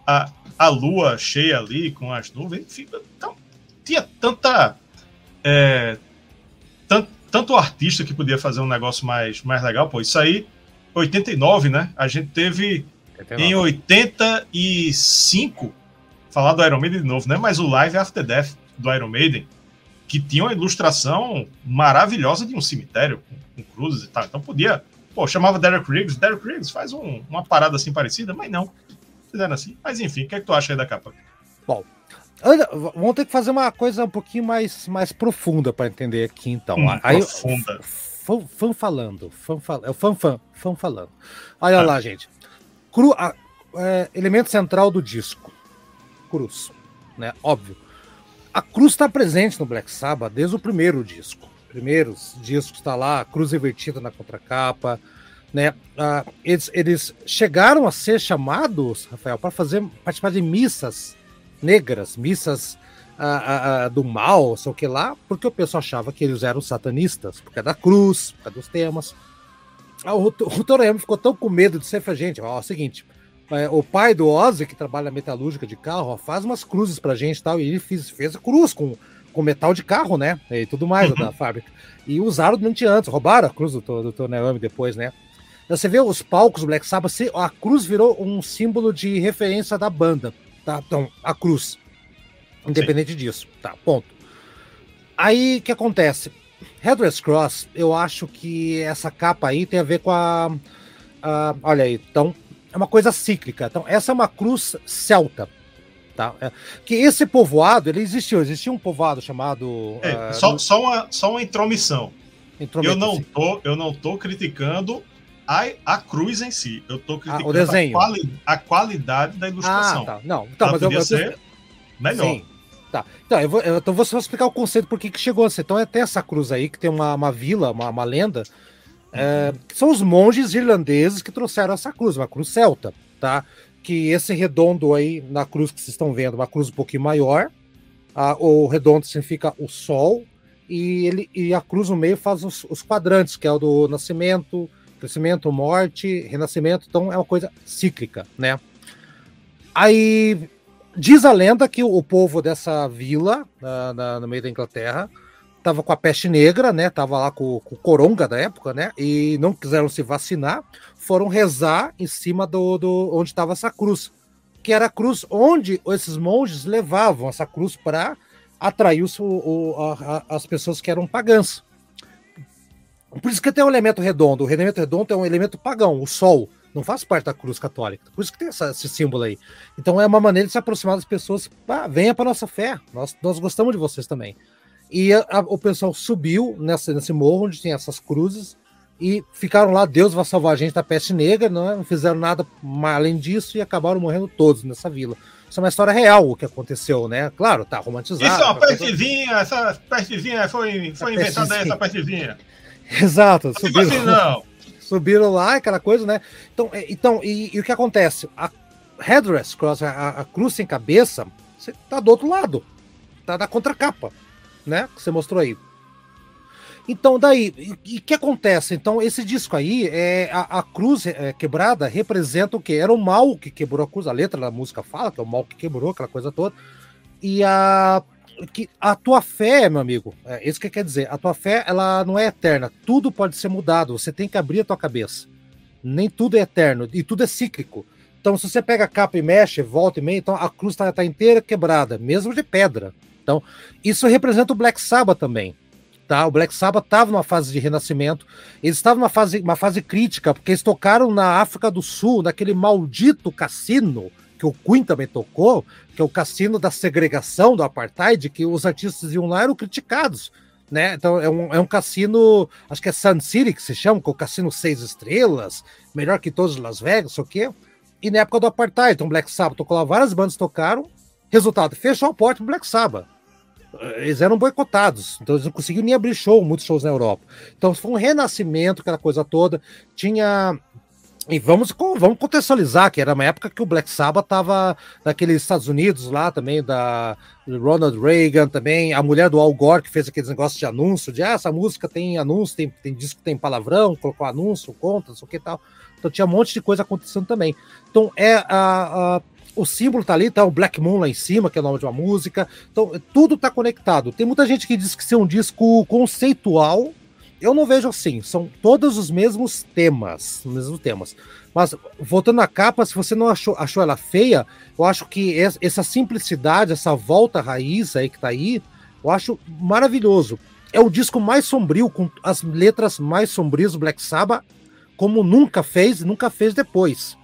a, a lua cheia ali com as nuvens, enfim, então, tinha tanta é, tanto, tanto artista que podia fazer um negócio mais, mais legal, pô, isso aí 89, né? A gente teve 89. em 85 falar do Iron Maiden de novo, né? Mas o Live After Death do Iron Maiden, que tinha uma ilustração maravilhosa de um cemitério com, com cruzes e tal. Então podia, pô, chamava Derek Riggs, Derek Riggs faz um, uma parada assim parecida, mas não. Fizeram assim. Mas enfim, o que é que tu acha aí da capa? Bom, vamos ter que fazer uma coisa um pouquinho mais, mais profunda para entender aqui, então. Hum, aí, profunda. Fã, fã falando, fã, é o fã, fã, fã falando. Olha ah. lá, gente. Cru, a, é, elemento central do disco cruz, né? Óbvio. A cruz está presente no Black Sabbath desde o primeiro disco. Primeiros discos está lá, a cruz invertida na contracapa, né? Ah, eles, eles chegaram a ser chamados, Rafael, para fazer participar de missas negras, missas ah, ah do mal, sei o que lá, porque o pessoal achava que eles eram satanistas, por causa da cruz, por causa dos temas. O, o Torayama ficou tão com medo de ser pra gente, ó, é o seguinte, é, o pai do Ozzy, que trabalha na metalúrgica de carro, ó, faz umas cruzes pra gente e tal. E ele fez, fez a cruz com, com metal de carro, né? E tudo mais uhum. da fábrica. E usaram durante anos, roubaram a cruz do, do, do depois, né? Você vê os palcos Black Sabbath, a cruz virou um símbolo de referência da banda. Tá? Então, a cruz. Independente Sim. disso. Tá, ponto. Aí o que acontece? Headrest Cross, eu acho que essa capa aí tem a ver com a. a olha aí, então é uma coisa cíclica. Então, essa é uma cruz celta. Tá? É, que esse povoado, ele existiu. Existia um povoado chamado. É, uh, só, só, uma, só uma intromissão. Eu não, tô, eu não tô criticando a, a cruz em si. Eu tô criticando ah, o desenho. A, quali, a qualidade da ilustração. Ah, tá. Não, tá, mas eu, eu, ser melhor. Sim. Tá. Então, eu vou, eu, então vou só explicar o conceito por que chegou a ser. Então, é até essa cruz aí, que tem uma, uma vila, uma, uma lenda, é, são os monges irlandeses que trouxeram essa cruz, uma cruz celta, tá? Que esse redondo aí na cruz que vocês estão vendo, uma cruz um pouquinho maior, a, o redondo significa o sol, e, ele, e a cruz no meio faz os, os quadrantes, que é o do nascimento, crescimento, morte, renascimento, então é uma coisa cíclica, né? Aí diz a lenda que o povo dessa vila, na, na, no meio da Inglaterra, tava com a peste negra, né? Tava lá com, com o coronga da época, né? E não quiseram se vacinar, foram rezar em cima do, do onde estava essa cruz, que era a cruz onde esses monges levavam essa cruz para atrair o, o, a, as pessoas que eram pagãs. Por isso que tem um elemento redondo. O elemento redondo é um elemento pagão, o sol. Não faz parte da cruz católica. Por isso que tem essa, esse símbolo aí. Então é uma maneira de se aproximar das pessoas. Ah, venha para nossa fé. Nós, nós gostamos de vocês também. E a, a, o pessoal subiu nessa, nesse morro onde tem essas cruzes e ficaram lá. Deus vai salvar a gente da peste negra, não, é? não fizeram nada além disso e acabaram morrendo todos nessa vila. Isso é uma história real o que aconteceu, né? Claro, tá romantizado. Isso é uma pestezinha, essa pestezinha foi, foi inventada essa pestezinha. Exato, subiram, assim, não. subiram lá, aquela coisa, né? Então, é, então e, e o que acontece? A headrest cross, a, a cruz sem cabeça, você tá do outro lado, tá da contracapa né? Que você mostrou aí. Então, daí, o que acontece? Então, esse disco aí, é, a, a cruz é, quebrada representa o que? Era o mal que quebrou a cruz, a letra da música fala que é o mal que quebrou, aquela coisa toda. E a, que, a tua fé, meu amigo, é isso que quer dizer, a tua fé, ela não é eterna, tudo pode ser mudado, você tem que abrir a tua cabeça. Nem tudo é eterno, e tudo é cíclico. Então, se você pega a capa e mexe, volta e meia, então a cruz está tá inteira quebrada, mesmo de pedra. Então, isso representa o Black Sabbath também. Tá? O Black Sabbath estava numa fase de renascimento, eles estavam numa fase, uma fase crítica, porque eles tocaram na África do Sul, naquele maldito cassino que o Queen também tocou, que é o cassino da segregação do apartheid, que os artistas iam lá eram criticados. né? Então é um, é um cassino, acho que é Sun City que se chama, com é o cassino seis estrelas, melhor que todos Las Vegas, o quê. E na época do Apartheid, então Black Sabbath tocou lá, várias bandas tocaram, resultado, fechou a porta pro Black Sabbath. Eles eram boicotados, então eles não conseguiam nem abrir show, muitos shows na Europa. Então foi um renascimento, aquela coisa toda. Tinha e vamos, vamos contextualizar que era uma época que o Black Sabbath estava naqueles Estados Unidos lá também, da Ronald Reagan também, a mulher do Al Gore que fez aqueles negócios de anúncio, de ah, essa música tem anúncio, tem, tem disco tem palavrão, colocou anúncio, conta, não sei o que tal. Então tinha um monte de coisa acontecendo também. Então é a, a o símbolo tá ali, tá o Black Moon lá em cima, que é o nome de uma música. Então tudo tá conectado. Tem muita gente que diz que isso é um disco conceitual, eu não vejo assim, são todos os mesmos temas, os mesmos temas. Mas voltando à capa, se você não achou, achou ela feia, eu acho que essa simplicidade, essa volta raiz aí que tá aí, eu acho maravilhoso. É o disco mais sombrio, com as letras mais sombrias do Black Sabbath, como nunca fez, nunca fez depois.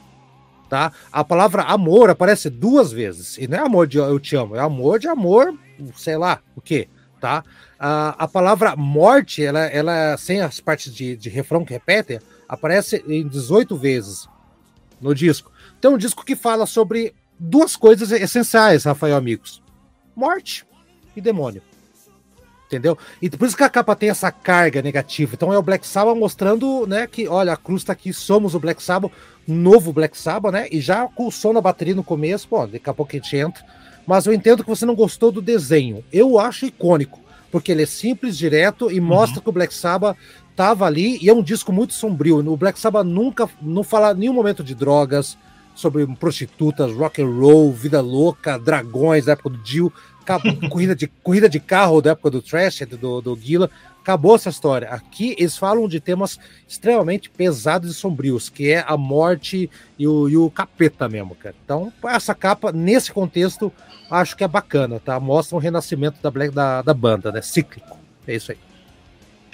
Tá? A palavra amor aparece duas vezes. E não é amor de eu te amo, é amor de amor, sei lá, o quê? tá? A, a palavra morte, ela, ela sem as partes de, de refrão que repetem, aparece em 18 vezes no disco. Então, um disco que fala sobre duas coisas essenciais, Rafael Amigos: morte e demônio. Entendeu? E por isso que a capa tem essa carga negativa. Então é o Black Sabbath mostrando, né, que olha, a cruz tá aqui, somos o Black Sabbath, novo Black Sabbath, né? E já com o som na bateria no começo, pô, daqui a pouco a gente entra mas eu entendo que você não gostou do desenho. Eu acho icônico, porque ele é simples, direto e mostra uhum. que o Black Sabbath estava ali e é um disco muito sombrio. O Black Sabbath nunca não fala em nenhum momento de drogas, sobre prostitutas, rock and roll, vida louca, dragões da época do Dio, corrida de, corrida de carro da época do Trash, do, do Gila. Acabou essa história. Aqui eles falam de temas extremamente pesados e sombrios, que é a morte e o, e o capeta mesmo, cara. Então, essa capa, nesse contexto, acho que é bacana, tá? Mostra um renascimento da, Black, da, da banda, né? Cíclico. É isso aí.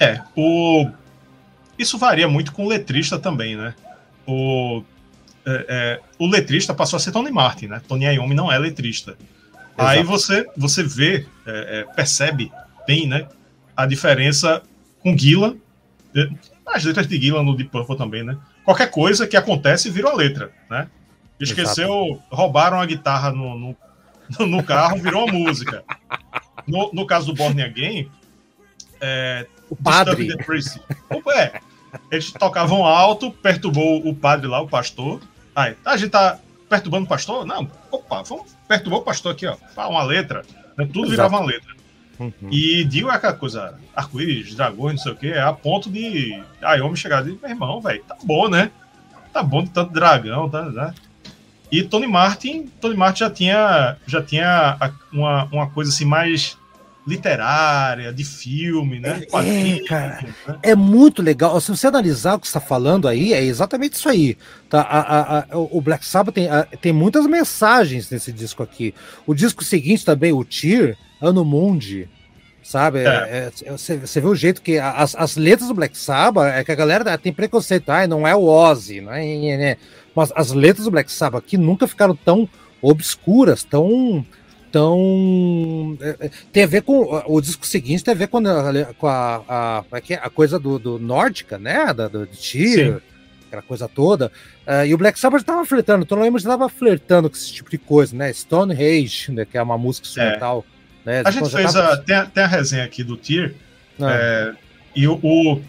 É, o... isso varia muito com o letrista também, né? O, é, é, o letrista passou a ser Tony Martin, né? Tony Iommi não é letrista. Exato. Aí você, você vê, é, é percebe bem, né? A diferença com Gila. As letras de Gila no Deep Purple também, né? Qualquer coisa que acontece virou a letra, né? Esqueceu, Exato. roubaram a guitarra no, no, no, carro, virou a música. No, no caso do Born Again, é, o padre. É, eles tocavam alto, perturbou o padre lá, o pastor. Aí, a gente tá perturbando o pastor? Não, opa, vamos perturbar o pastor aqui, ó. Uma letra. Né? Tudo Exato. virava uma letra. Uhum. E Dio é aquela coisa, arco-íris, dragões, não sei o que, é a ponto de Ayomi chegar e dizer, meu irmão, velho, tá bom, né? Tá bom de tanto dragão, tá, né? E Tony Martin, Tony Martin já tinha, já tinha uma, uma coisa assim mais literária, de filme, né? É, é cara, né? é muito legal. Se você analisar o que está falando aí, é exatamente isso aí. Tá? A, a, a, o Black Sabbath tem, tem muitas mensagens nesse disco aqui. O disco seguinte também, o Tear, Ano Mundi, sabe? É. É, você, você vê o jeito que as, as letras do Black Sabbath é que a galera tem preconceito, ah, não é o Ozzy, é, né? mas as letras do Black Sabbath aqui nunca ficaram tão obscuras, tão tão é, é, tem a ver com o disco seguinte tem a ver com a, com a, a, a, a coisa do, do nórdica, né? Da, do, do tiro, aquela coisa toda. Uh, e o Black Sabbath estava flertando, então lembro estava flertando com esse tipo de coisa, né? Stone Age, né, que é uma música instrumental. É. Né? A gente fez tava... a, tem, a, tem a resenha aqui do Tier, ah. é, e o, o,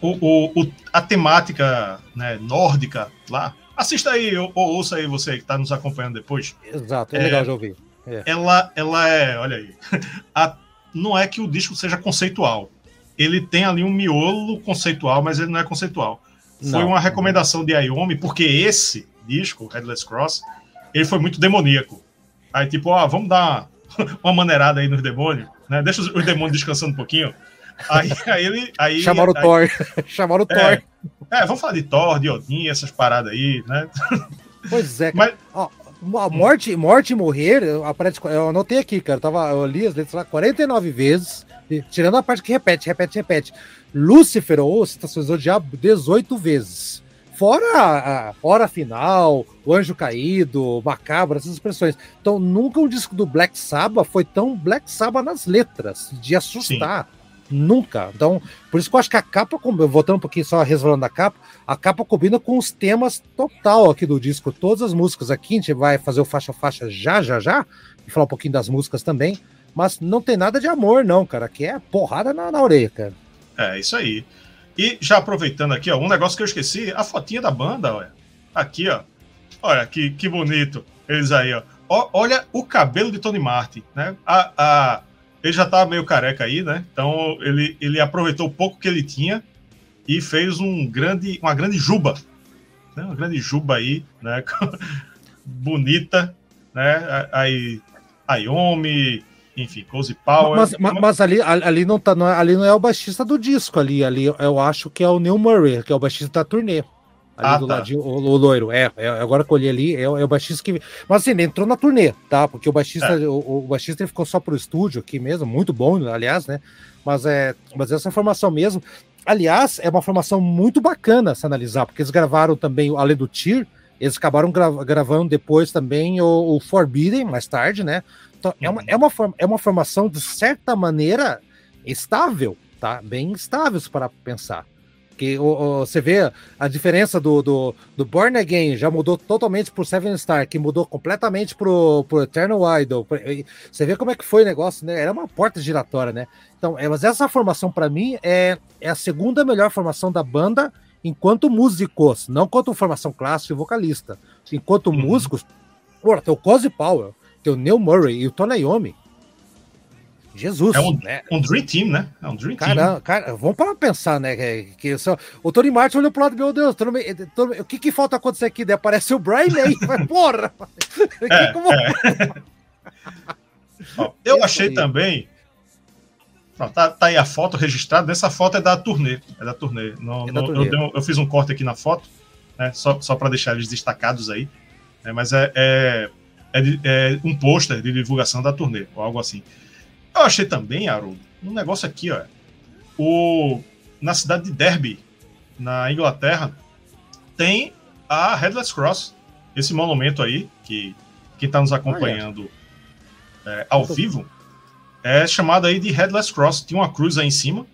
o, o, a temática né, nórdica lá. Assista aí, ou, ou ouça aí você que está nos acompanhando depois. Exato, é, é legal de ouvir. É. Ela, ela é, olha aí, a, não é que o disco seja conceitual. Ele tem ali um miolo conceitual, mas ele não é conceitual. Não. Foi uma recomendação de Ayomi, porque esse disco, Headless Cross, ele foi muito demoníaco. Aí, tipo, ó, vamos dar uma maneirada aí nos demônios, né? Deixa os, os demônios descansando um pouquinho. Aí, aí ele. Aí, Chamaram aí, o Thor. Chamaram o é, Thor. É, vamos falar de Thor, de Odin, essas paradas aí, né? Pois é, Mas, ó, morte, morte e morrer, eu, aparece, eu anotei aqui, cara. Eu, tava, eu li as letras lá 49 vezes, tirando a parte que repete, repete, repete. Lúcifer ou Citações do Diabo 18 vezes. Fora a, a Hora Final, O Anjo Caído, Macabro, essas expressões. Então, nunca um disco do Black Sabbath foi tão Black Sabbath nas letras, de assustar. Sim. Nunca. Então, por isso que eu acho que a capa, voltando um pouquinho só resvalando a capa, a capa combina com os temas total aqui do disco. Todas as músicas aqui, a gente vai fazer o faixa-faixa já, já, já, e falar um pouquinho das músicas também. Mas não tem nada de amor, não, cara. Aqui é porrada na, na orelha, cara. É, isso aí. E já aproveitando aqui, ó, um negócio que eu esqueci, a fotinha da banda, olha. Aqui, ó. Olha, que, que bonito. Eles aí, ó. ó olha o cabelo de Tony Martin, né? A, a, ele já tava meio careca aí, né? Então ele, ele aproveitou o pouco que ele tinha e fez um grande, uma grande juba. Né? Uma grande juba aí, né? Bonita, né? Aí, Ayomi, enfim, Cozy Power. Mas, mas, mas, ali, ali, não tá, não é, ali não é o baixista do disco, ali, ali eu acho que é o Neil Murray, que é o baixista da turnê. Ali ah, do tá. ladinho, o, o, loiro. É, é, agora que eu olhei ali, é, é, o baixista que. Mas assim, ele entrou na turnê, tá? Porque o baixista, é. o, o, baixista ele ficou só pro estúdio aqui mesmo, muito bom, aliás, né? Mas é. Mas essa formação mesmo. Aliás, é uma formação muito bacana se analisar, porque eles gravaram também, além do Tyr, eles acabaram gra gravando depois também o, o Forbidden, mais tarde, né? Então, é, uma, uhum. é, uma, é uma formação, de certa maneira, estável, tá? Bem estável para pensar. Que o, o, você vê a diferença do, do, do Born Again já mudou totalmente pro Seven Star, que mudou completamente pro, pro Eternal Idol. Você vê como é que foi o negócio, né? Era uma porta giratória, né? Então, é, mas essa formação, para mim, é, é a segunda melhor formação da banda enquanto músicos, não quanto formação clássica e vocalista. Enquanto uhum. músicos, pô, tem o Cozy Powell, tem o Neil Murray e o Tony Iommi. Jesus. É um, né? um Dream Team, né? É um Dream cara, Team. Cara, vamos para pensar, né? Que, que só, o Tony Martin olhou pro lado, meu Deus, o que que falta acontecer aqui? Daí aparece o Brian May, mas porra! É, como... é. Ó, eu achei aí. também. Pronto, tá, tá, aí a foto registrada. Essa foto é da turnê. É da turnê. No, é da turnê. Eu, eu, fiz um corte aqui na foto, né? Só, só para deixar eles destacados aí. Né, mas é, é, é, é um pôster de divulgação da turnê, ou algo assim. Eu achei também, Haroldo, um negócio aqui, ó. O, na cidade de Derby, na Inglaterra, tem a Headless Cross, esse monumento aí, que quem está nos acompanhando é, ao vivo, é chamado aí de Headless Cross. Tem uma cruz aí em cima,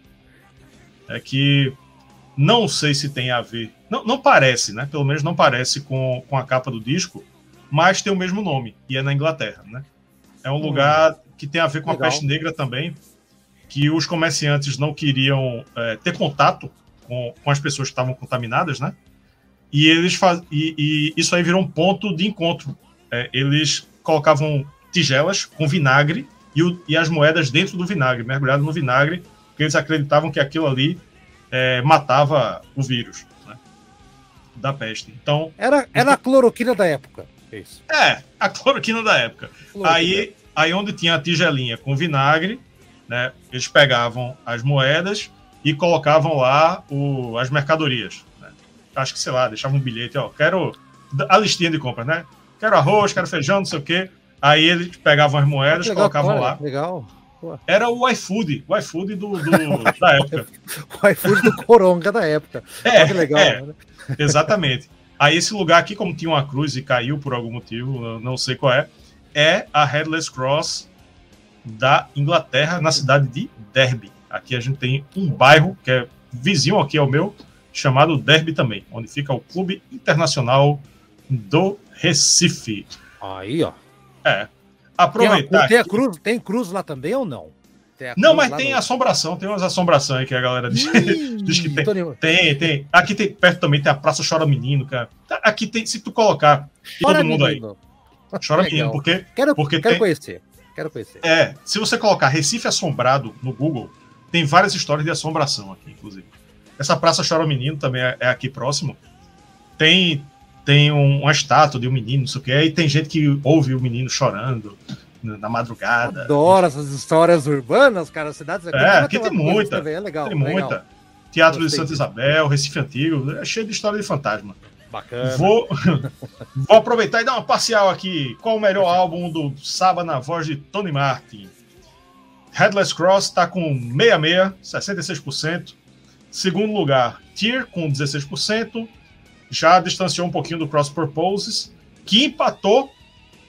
é que não sei se tem a ver, não, não parece, né? Pelo menos não parece com, com a capa do disco, mas tem o mesmo nome, e é na Inglaterra, né? É um hum. lugar que tem a ver com Legal. a peste negra também, que os comerciantes não queriam é, ter contato com, com as pessoas que estavam contaminadas, né? E eles faz... e, e isso aí virou um ponto de encontro. É, eles colocavam tigelas com vinagre e, o, e, as moedas dentro do vinagre, mergulhado no vinagre, porque eles acreditavam que aquilo ali é, matava o vírus né? da peste. Então era, era a cloroquina da época. É isso. É, a cloroquina da época. Cloroquina. Aí Aí onde tinha a tigelinha com vinagre, né, eles pegavam as moedas e colocavam lá o, as mercadorias. Né? Acho que, sei lá, deixavam um bilhete, ó, quero a listinha de compras, né? Quero arroz, quero feijão, não sei o quê. Aí eles pegavam as moedas, legal, colocavam lá. Legal. Era o iFood, o iFood do, do da época. o iFood do Coronga da época. É, que legal. É, né? Exatamente. Aí esse lugar aqui, como tinha uma cruz e caiu por algum motivo, não sei qual é, é a Headless Cross da Inglaterra, na cidade de Derby. Aqui a gente tem um bairro que é vizinho aqui ao meu, chamado Derby também, onde fica o Clube Internacional do Recife. Aí, ó. É. Aproveitar. Tem, a, tem, a cruz, tem cruz lá também ou não? Não, mas tem no... assombração, tem umas assombrações aí que a galera diz, Ih, diz que tem. Tem, tem. Aqui tem perto também tem a Praça Chora Menino, cara. Aqui tem, se tu colocar Chora todo mundo menino. aí. Chora menino, porque. Quero, porque quero tem... conhecer. Quero conhecer. É, se você colocar Recife Assombrado no Google, tem várias histórias de assombração aqui, inclusive. Essa Praça Chora Menino também é, é aqui próximo. Tem tem um, uma estátua de um menino, não sei o que, e tem gente que ouve o menino chorando na madrugada. Adoro essas histórias urbanas, cara, cidades aqui. É, aqui tem muita. É legal, tem legal. muita. Teatro Gostei de Santa Isabel, Recife Antigo, é cheio de história de fantasma. Bacana. Vou, vou aproveitar e dar uma parcial aqui. Qual o melhor álbum do Saba na voz de Tony Martin? Headless Cross está com 66, 66%. Segundo lugar, Tear com 16%. já distanciou um pouquinho do Cross Purposes, que empatou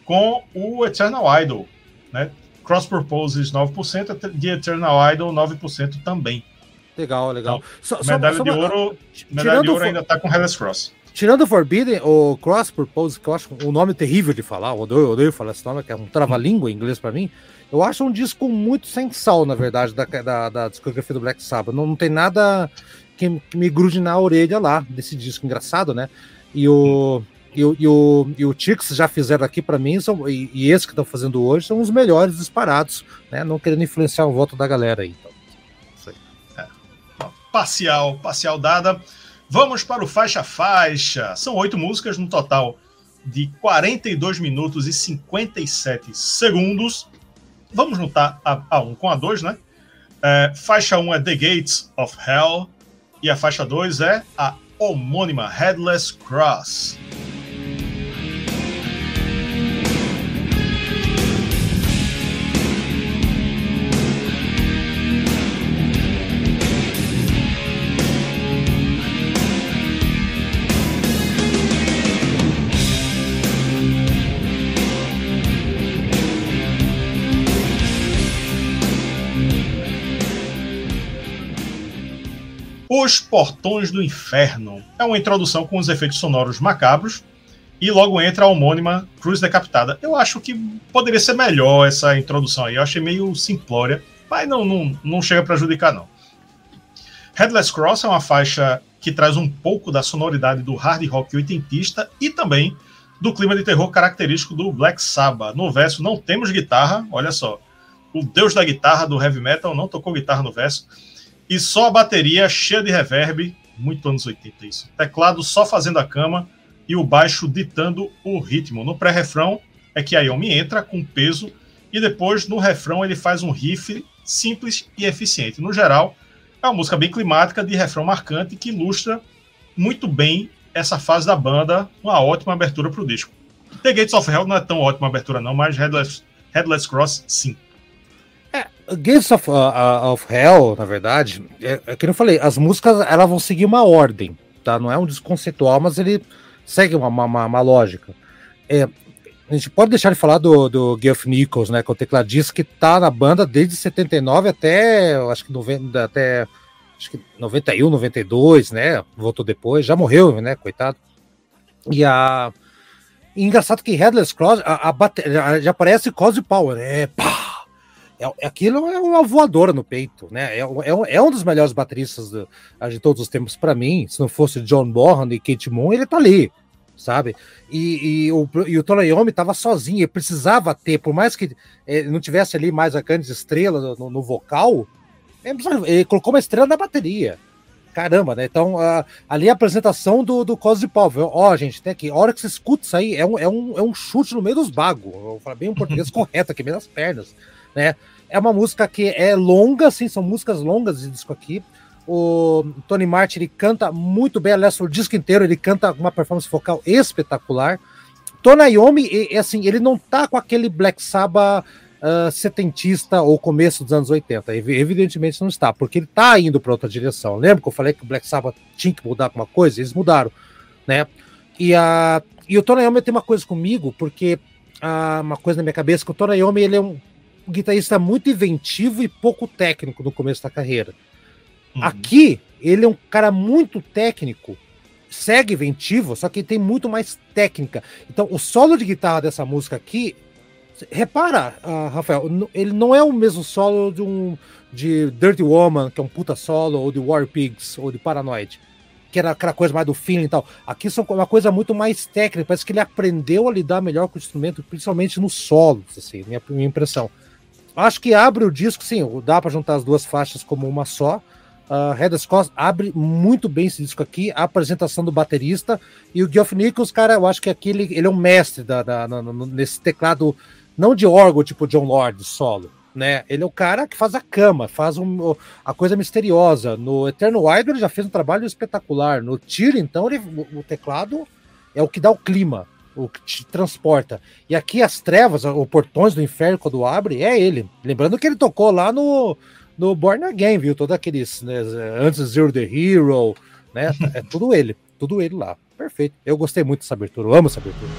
com o Eternal Idol, né? Cross Purposes 9%, de Eternal Idol 9% também. Legal, legal. Então, só, medalha só, de ouro, medalha de ouro ainda está com Hellas Cross. Tirando o Forbidden, o Cross Purpose, que eu acho um nome terrível de falar, eu odeio, eu odeio falar esse nome, que é um trava-língua em inglês para mim. Eu acho um disco muito sem sal, na verdade, da, da, da discografia do Black Sabbath. Não, não tem nada que, que, me grude na orelha lá desse disco engraçado, né? E o. E o, e o, e o Tix já fizeram aqui para mim, são, e, e esses que estão fazendo hoje são os melhores disparados, né? Não querendo influenciar o voto da galera aí. Então, isso aí. É. Parcial, parcial dada. Vamos para o faixa faixa. São oito músicas no total de 42 minutos e 57 segundos. Vamos juntar a, a 1 com a 2, né? É, faixa 1 é The Gates of Hell e a faixa 2 é a homônima Headless Cross. Os Portões do Inferno. É uma introdução com os efeitos sonoros macabros e logo entra a homônima Cruz Decapitada. Eu acho que poderia ser melhor essa introdução aí. Eu achei meio simplória, mas não, não, não chega para prejudicar, não. Headless Cross é uma faixa que traz um pouco da sonoridade do hard rock oitentista e também do clima de terror característico do Black Sabbath. No verso não temos guitarra, olha só. O deus da guitarra do heavy metal não tocou guitarra no verso e só a bateria cheia de reverb, muito anos 80 isso. Teclado só fazendo a cama e o baixo ditando o ritmo. No pré-refrão é que a Yomi entra com peso e depois no refrão ele faz um riff simples e eficiente. No geral, é uma música bem climática de refrão marcante que ilustra muito bem essa fase da banda, uma ótima abertura para o disco. The Gates of Hell não é tão ótima abertura não, mas Headless, Headless Cross sim. Gates of, uh, uh, of Hell, na verdade, é, é que eu falei, as músicas elas vão seguir uma ordem, tá? Não é um disco conceitual, mas ele segue uma, uma, uma lógica. É, a gente pode deixar de falar do, do Geoff Nichols, né? Que é o tecladista que tá na banda desde 79 até, acho que 90, até acho que 91, 92, né? Voltou depois, já morreu, né? Coitado. E a. Engraçado que Headless Cross, a, a, a já aparece Cause Power, é pá! É, aquilo é uma voadora no peito, né? É, é, é um dos melhores bateristas de, de todos os tempos para mim. Se não fosse John Bonham e Kate Moon, ele tá ali, sabe? E, e o, e o Tony Iommi tava sozinho, ele precisava ter, por mais que ele não tivesse ali mais a grande estrela no, no vocal, ele colocou uma estrela na bateria. Caramba, né? Então, uh, ali a apresentação do, do Cos de Pau. Ó, oh, gente, tem aqui. A hora que você escuta isso aí, é um, é um, é um chute no meio dos bagos. Vou falar bem um português correto aqui, meio das pernas né? É uma música que é longa, assim, são músicas longas de disco aqui. O Tony Martin ele canta muito bem, aliás, o disco inteiro ele canta uma performance vocal espetacular. Tony Iommi, assim, ele não tá com aquele Black Sabbath uh, setentista ou começo dos anos 80. Evidentemente não está, porque ele tá indo para outra direção. Lembra que eu falei que o Black Sabbath tinha que mudar alguma coisa? Eles mudaram, né? E, a, e o Tony Iommi tem uma coisa comigo, porque uh, uma coisa na minha cabeça, que o Tony Iommi ele é um guitarrista muito inventivo e pouco técnico no começo da carreira. Uhum. Aqui, ele é um cara muito técnico, segue inventivo, só que tem muito mais técnica. Então, o solo de guitarra dessa música aqui, repara, uh, Rafael, ele não é o mesmo solo de um de Dirty Woman, que é um puta solo, ou de War Pigs, ou de Paranoid, que era aquela coisa mais do feeling e tal. Aqui são uma coisa muito mais técnica, parece que ele aprendeu a lidar melhor com o instrumento, principalmente no solo, assim, minha, minha impressão. Acho que abre o disco, sim, dá para juntar as duas faixas como uma só. Uh, Scott abre muito bem esse disco aqui, a apresentação do baterista e o Geoff Nichols, cara, eu acho que aqui ele, ele é um mestre da, da, da, nesse teclado, não de órgão tipo John Lord solo, né? Ele é o cara que faz a cama, faz um, a coisa misteriosa. No Eternal Idol ele já fez um trabalho espetacular. No Tiro, então, ele, o, o teclado é o que dá o clima o que te transporta. E aqui as trevas, os portões do inferno, quando abre, é ele. Lembrando que ele tocou lá no, no Born Again, viu? Todos aqueles, né, antes Zero the Hero, né? É tudo ele, tudo ele lá. Perfeito. Eu gostei muito dessa abertura, eu amo essa abertura.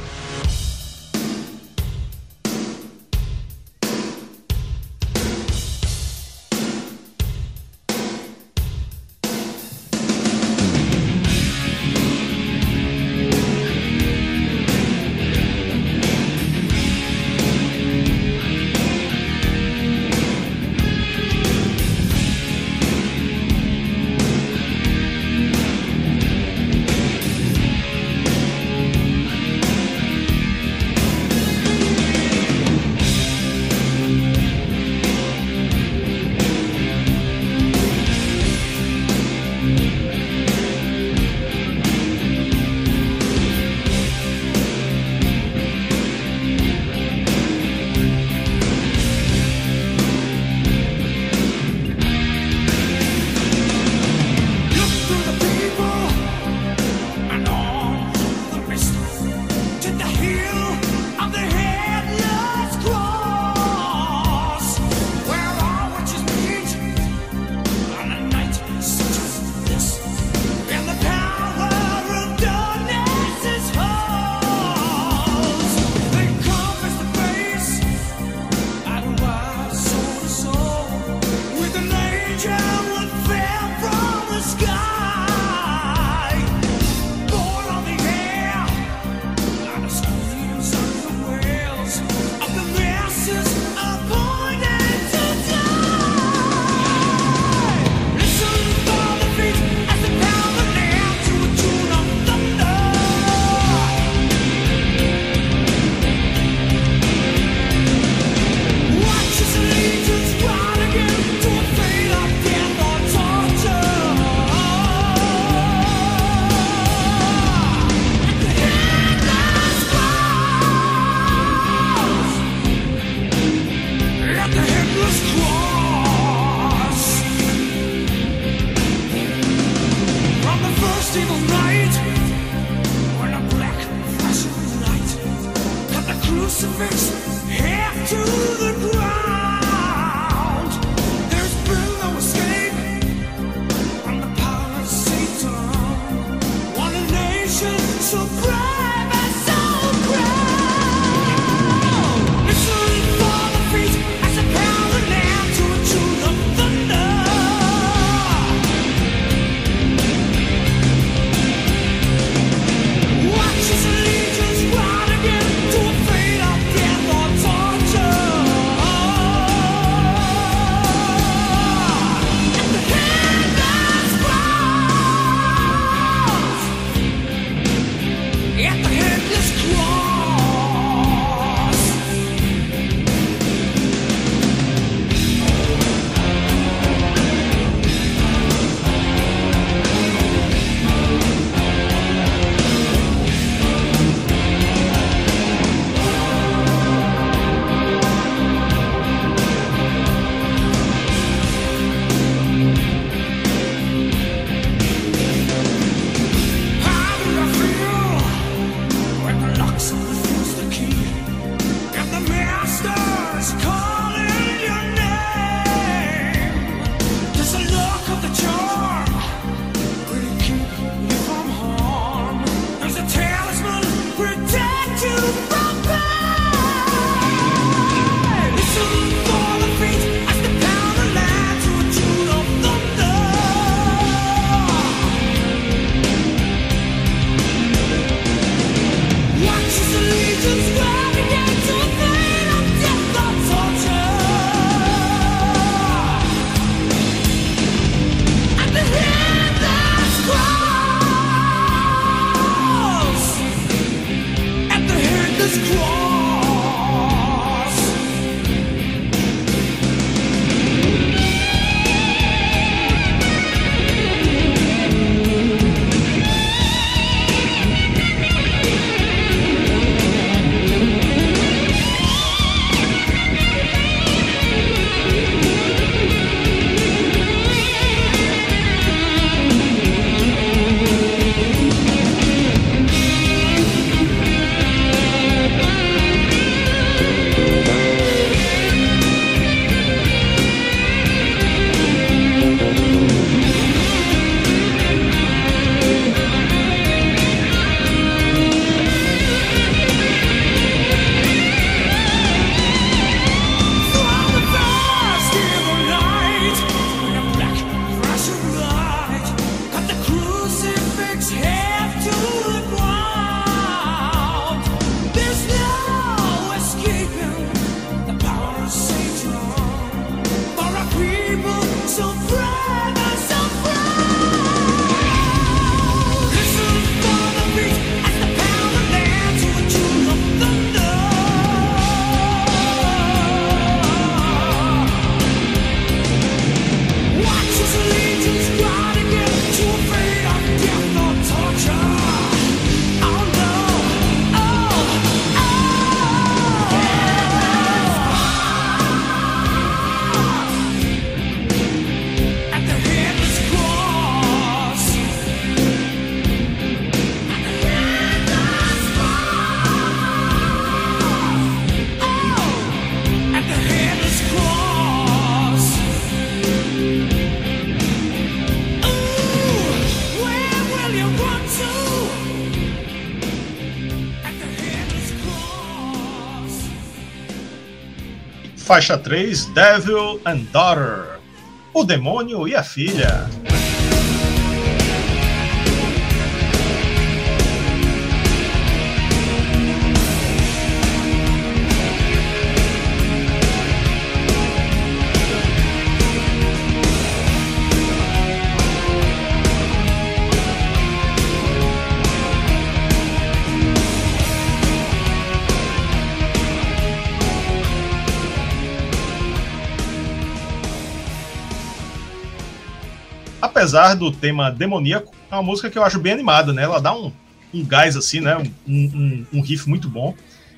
Faixa 3, Devil and Daughter. O demônio e a filha. Apesar do tema demoníaco, é uma música que eu acho bem animada, né? Ela dá um, um gás assim, né? Um, um, um riff muito bom.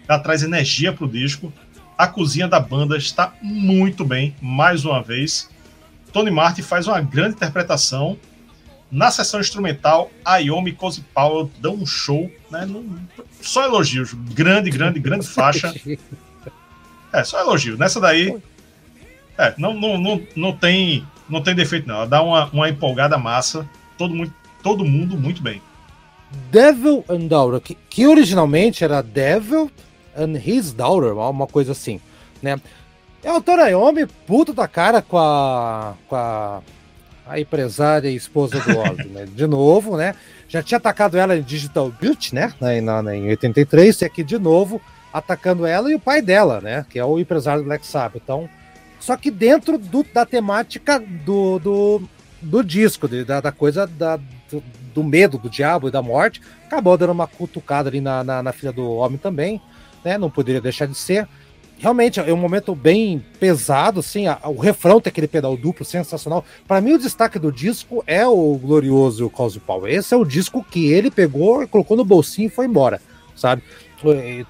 Ela traz energia pro disco. A cozinha da banda está muito bem, mais uma vez. Tony Martin faz uma grande interpretação. Na sessão instrumental, a Yomi e Cozy Powell dão um show, né? só elogios. Grande, grande, grande faixa. É, só elogio. Nessa daí, é, não, não, não, não tem não tem defeito, não. Ela dá uma, uma empolgada massa. Todo mundo, todo mundo muito bem. Devil and Daughter, que, que originalmente era Devil and His Daughter, uma coisa assim, né? É o Torayomi, puto da cara com a, com a, a empresária e esposa do Ozzy, né? De novo, né? Já tinha atacado ela em Digital Beauty, né? Na, na, em 83, e aqui de novo atacando ela e o pai dela, né? Que é o empresário do Black Sabbath. Então, só que dentro do, da temática do, do, do disco, da, da, coisa da, do, do, medo do diabo e da morte, acabou dando uma cutucada ali na, na, na filha do homem também, né? Não poderia deixar de ser. Realmente é um momento bem pesado, assim. A, o refrão tem aquele pedal duplo sensacional. Para mim, o destaque do disco é o glorioso Cause Power. Esse é o disco que ele pegou, colocou no bolsinho e foi embora, sabe?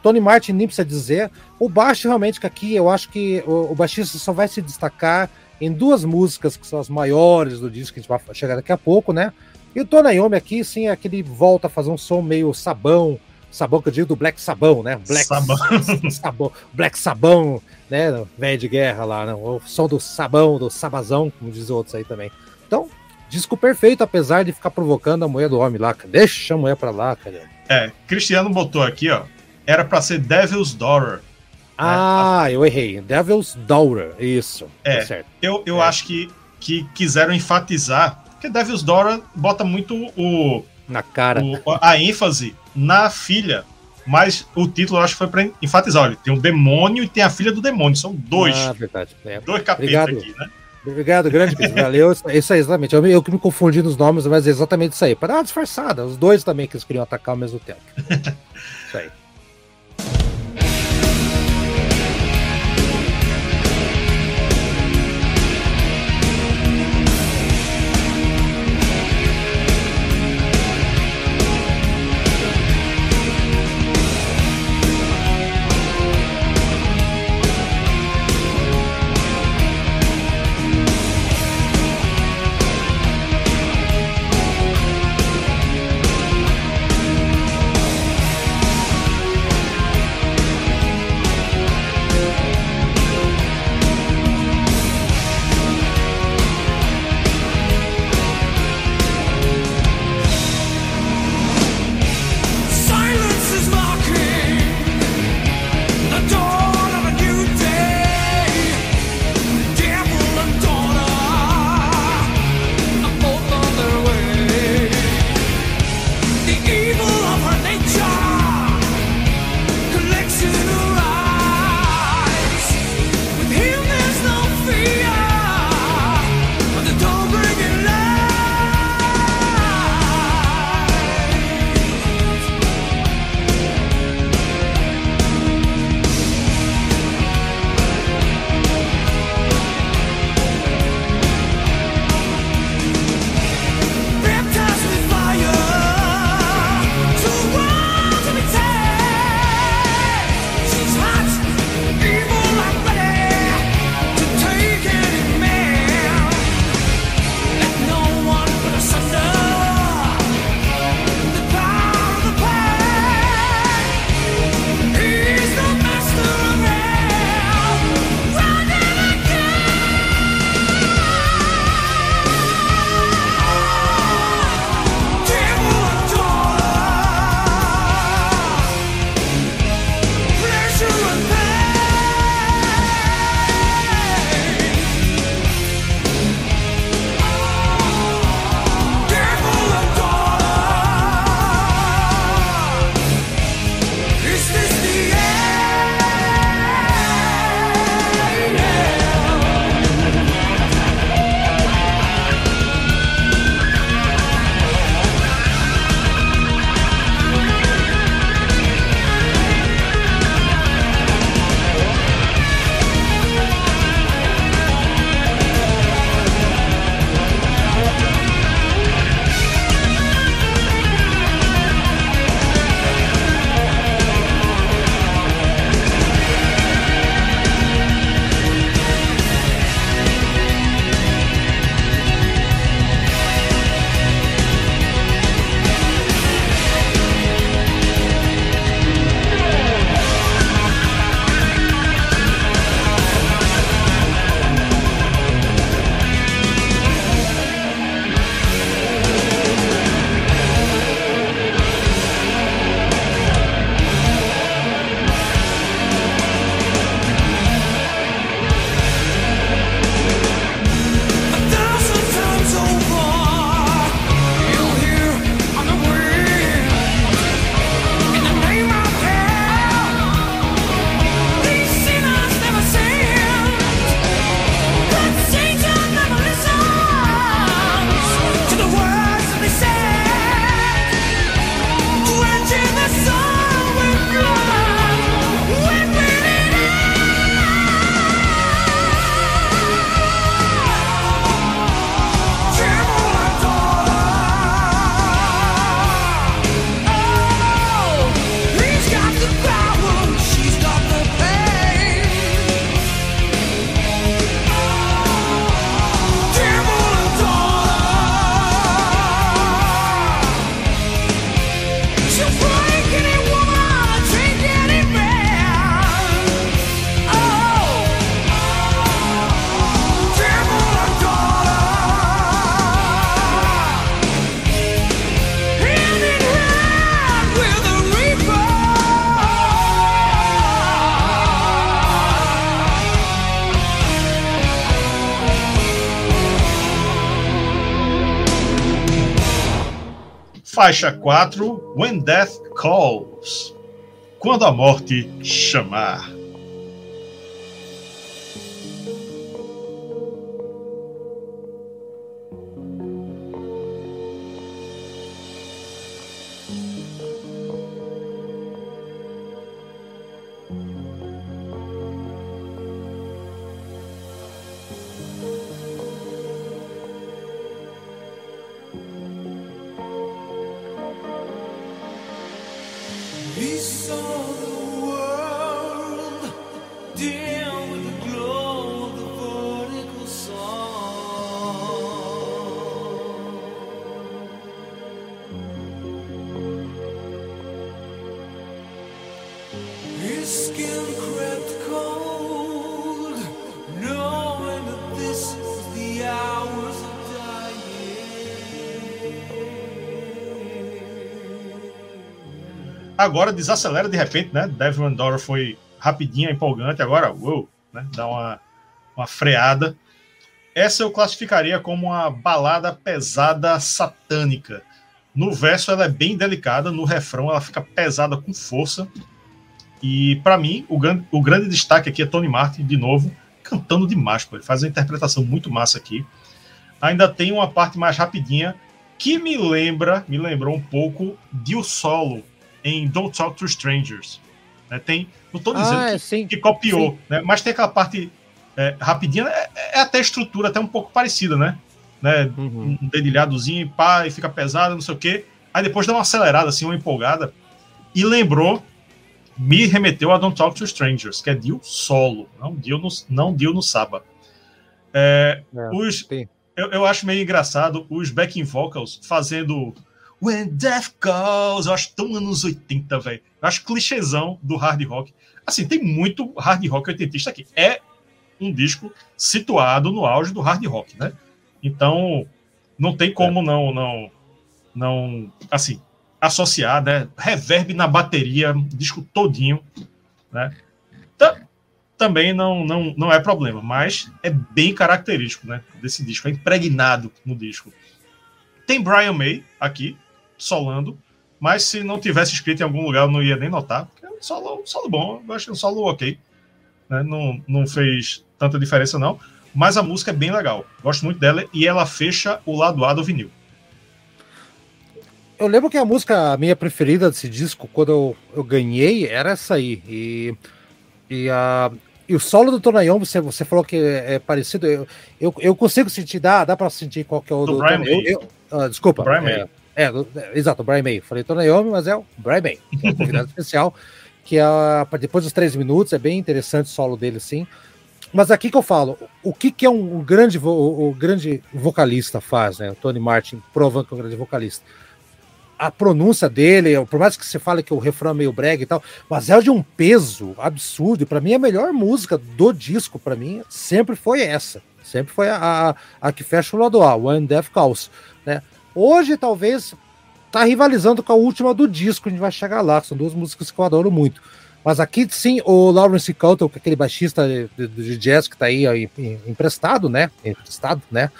Tony Martin nem precisa dizer. O baixo, realmente, que aqui eu acho que o, o baixista só vai se destacar em duas músicas que são as maiores do disco, que a gente vai chegar daqui a pouco, né? E o Tony Iommi aqui, sim, é aquele volta a fazer um som meio sabão, sabão que eu digo do Black Sabão, né? Black Sabão. sabão Black Sabão, né? Velho de guerra lá, né? o som do sabão, do sabazão, como dizem outros aí também. Então, disco perfeito, apesar de ficar provocando a mulher do homem lá. Deixa a mulher pra lá, cara. É, Cristiano botou aqui, ó era para ser Devil's Daughter. Né? Ah, né? eu errei. Devil's Daughter, isso. É, tá certo. eu, eu é. acho que, que quiseram enfatizar, porque Devil's Daughter bota muito o... Na cara. O, a ênfase na filha, mas o título eu acho que foi para enfatizar, olha, tem um demônio e tem a filha do demônio, são dois. Ah, verdade. É. Dois capetas aqui, né? Obrigado, grande Valeu. Isso aí, exatamente. Eu, eu que me confundi nos nomes, mas é exatamente isso aí. Para dar uma disfarçada. Os dois também que eles queriam atacar ao mesmo tempo. isso aí. Bye. Faixa 4, When Death Calls. Quando a morte chamar. Agora desacelera de repente, né? Devil Andorra foi rapidinho, empolgante, agora, uou, né? Dá uma, uma freada. Essa eu classificaria como uma balada pesada satânica. No verso ela é bem delicada, no refrão ela fica pesada com força. E para mim, o grande, o grande destaque aqui é Tony Martin, de novo, cantando demais. Pô. Ele faz uma interpretação muito massa aqui. Ainda tem uma parte mais rapidinha que me lembra, me lembrou um pouco de o solo em Don't Talk to Strangers. Né? Tem, não estou dizendo ah, que, que, copiou, né? mas tem aquela parte é, rapidinha, é, é, até estrutura até um pouco parecida, né? né? Uhum. Um dedilhadozinho, pá, e fica pesado, não sei o quê. Aí depois dá uma acelerada, assim, uma empolgada. E lembrou, me remeteu a Don't Talk to Strangers, que é Dio solo, não Dio no, não Dio no Saba. É, é, os, eu, eu acho meio engraçado os backing vocals fazendo When Death Calls. Eu acho tão anos 80, velho. Eu acho clichêzão do hard rock. Assim, tem muito hard rock oitentista aqui. É um disco situado no auge do hard rock, né? Então, não tem como não, não, não, assim, associar, né? Reverb na bateria, disco todinho, né? também não, não, não é problema, mas é bem característico, né? Desse disco, é impregnado no disco. Tem Brian May aqui, solando, mas se não tivesse escrito em algum lugar, eu não ia nem notar, porque é um solo, um solo bom, eu acho um solo ok. Né? Não, não fez tanta diferença, não. Mas a música é bem legal. Gosto muito dela e ela fecha o lado A do vinil. Eu lembro que a música minha preferida desse disco, quando eu, eu ganhei, era essa aí. E, e, a, e o solo do Tonayon, você, você falou que é, é parecido. Eu, eu, eu, consigo sentir, dá, dá pra sentir qual que é o do, do Brian May. Eu, eu, uh, desculpa. Brian é, May. É, é, exato, o Brian May. Falei Tonayomi, mas é o Brian May, é um convidado especial, que é depois dos três minutos, é bem interessante o solo dele, sim. Mas aqui que eu falo, o que, que é um, um grande, o, o, grande vocalista faz, né? O Tony Martin provando que é um grande vocalista. A pronúncia dele, por mais que você fale que o refrão é meio brega e tal, mas é de um peso absurdo. Para mim, a melhor música do disco, para mim, sempre foi essa. Sempre foi a, a, a, que fecha o lado A, One Death Calls. Hoje, talvez, tá rivalizando com a última do disco, a gente vai chegar lá, são duas músicas que eu adoro muito. Mas aqui sim, o Lawrence Couto, é aquele baixista de, de, jazz que tá aí ó, emprestado, né? Emprestado, né?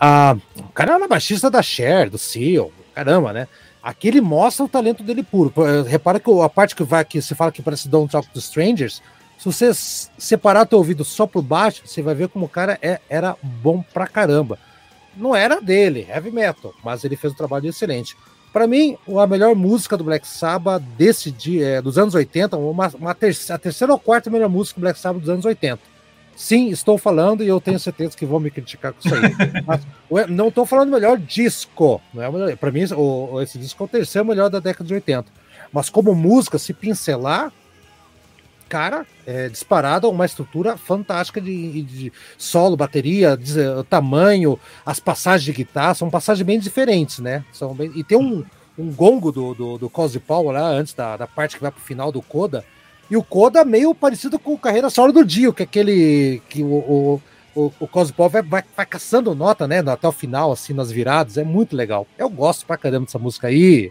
Ah, o cara é baixista da Cher, do Seal, caramba, né? Aqui ele mostra o talento dele puro. Repara que a parte que vai aqui, você fala que parece Don't Talk to Strangers. Se você separar teu ouvido só pro baixo, você vai ver como o cara é, era bom pra caramba não era dele, heavy metal, mas ele fez um trabalho excelente. Para mim, a melhor música do Black Sabbath desse dia, é, dos anos 80, uma, uma terceira, a terceira ou quarta melhor música do Black Sabbath dos anos 80. Sim, estou falando e eu tenho certeza que vão me criticar com isso aí. Mas, não estou falando melhor disco, não é Para mim, o, esse disco é o terceiro melhor da década de 80. Mas como música, se pincelar, cara, é, disparado uma estrutura fantástica de, de solo, bateria, de, eh, tamanho, as passagens de guitarra são passagens bem diferentes, né? São bem, e tem um, um gongo do, do, do Cosy Paul lá, antes da, da parte que vai pro final do Coda, e o Coda meio parecido com o Carreira Solo do Dio, que é aquele que o, o, o, o Cosy Paul vai, vai, vai, caçando nota, né, até o final, assim, nas viradas, é muito legal. Eu gosto pra caramba dessa música aí,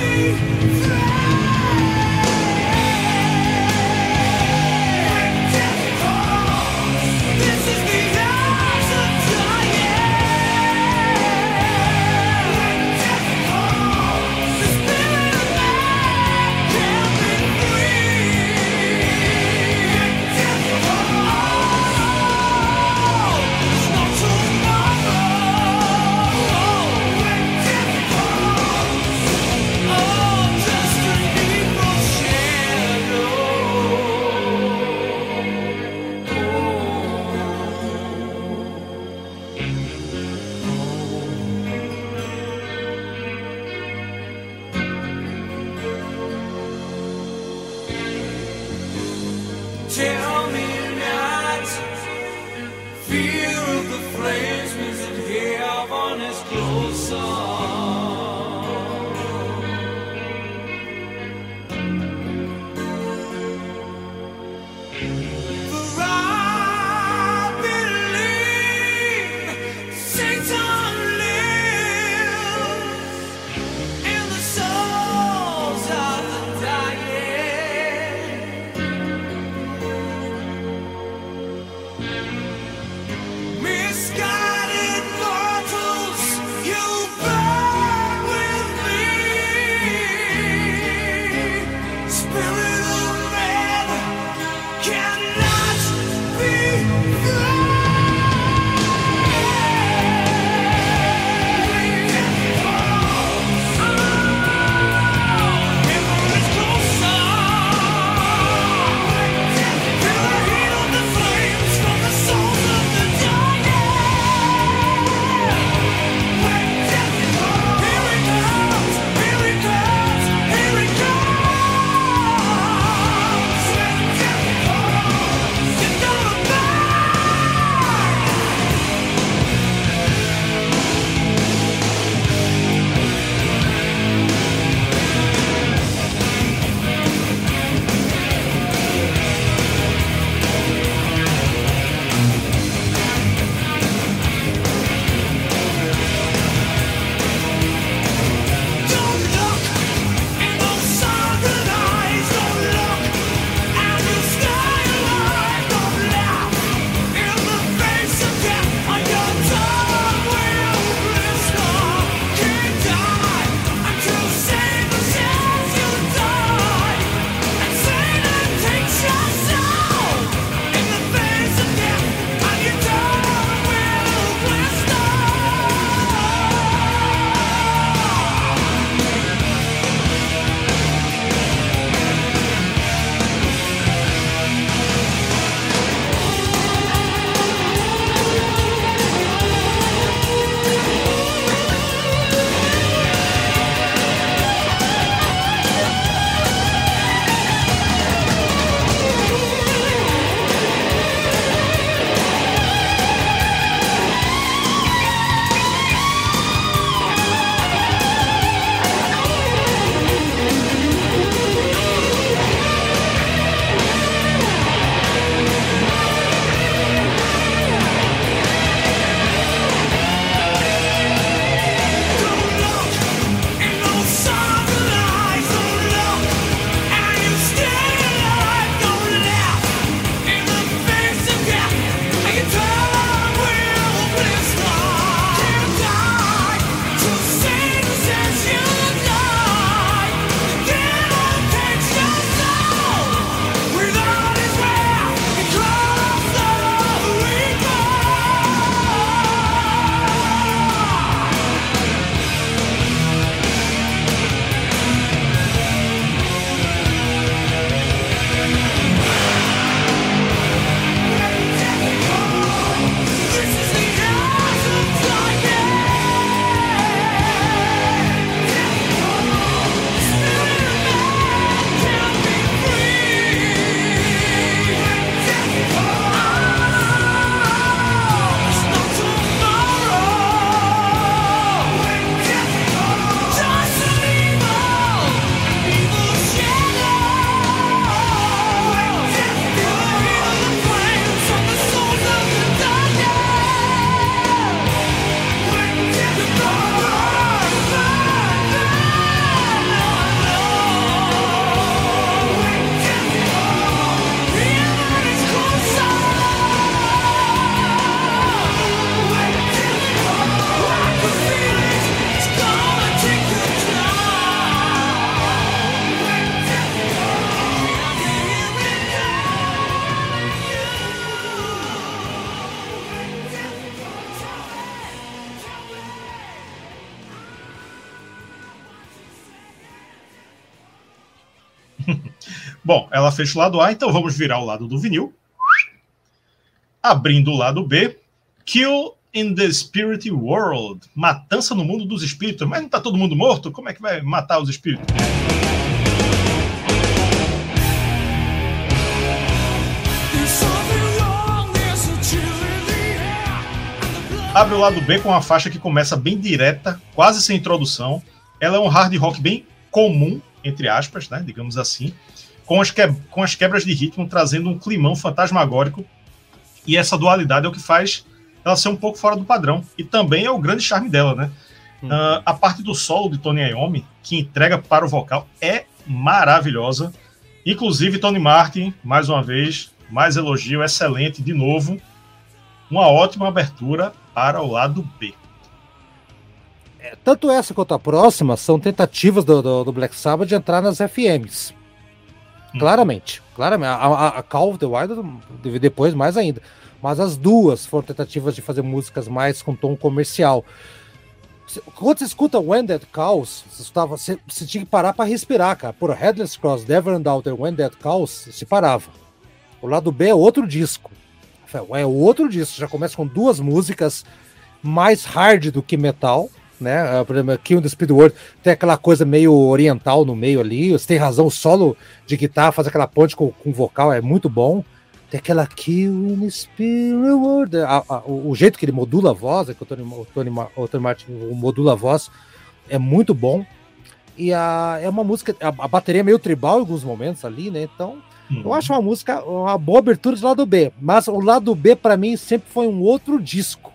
me. Ela fez o lado A, então vamos virar o lado do vinil. Abrindo o lado B, Kill in the Spirit World, Matança no Mundo dos Espíritos. Mas não está todo mundo morto? Como é que vai matar os espíritos? Abre o lado B com uma faixa que começa bem direta, quase sem introdução. Ela é um hard rock bem comum, entre aspas, né, digamos assim, com as, que... com as quebras de ritmo trazendo um climão fantasmagórico. E essa dualidade é o que faz ela ser um pouco fora do padrão. E também é o grande charme dela, né? Hum. Uh, a parte do solo de Tony Iommi, que entrega para o vocal, é maravilhosa. Inclusive, Tony Martin, mais uma vez, mais elogio, excelente de novo. Uma ótima abertura para o lado B. É, tanto essa quanto a próxima são tentativas do, do, do Black Sabbath de entrar nas FMs. Hum. Claramente. Claramente. A, a, a Call of the Wild depois mais ainda. Mas as duas foram tentativas de fazer músicas mais com tom comercial. Quando você escuta When That Calls, você, estava, você, você tinha que parar para respirar, cara. Por Headless Cross, Never and Outer, When That Calls, se parava. O lado B é outro disco. É outro disco. Já começa com duas músicas mais hard do que metal, né? Por exemplo, Kill the Speed World tem aquela coisa meio oriental no meio ali. Você tem razão, o solo de guitarra faz aquela ponte com, com vocal, é muito bom. Tem aquela Kill the Spirit World. A, a, o, jeito que ele modula a voz, é que o Tony, o Tony, o Tony Martin modula a voz, é muito bom. E a, é uma música, a, a bateria é meio tribal em alguns momentos ali, né? Então, uhum. eu acho uma música, uma boa abertura do lado B. Mas o lado B, para mim, sempre foi um outro disco.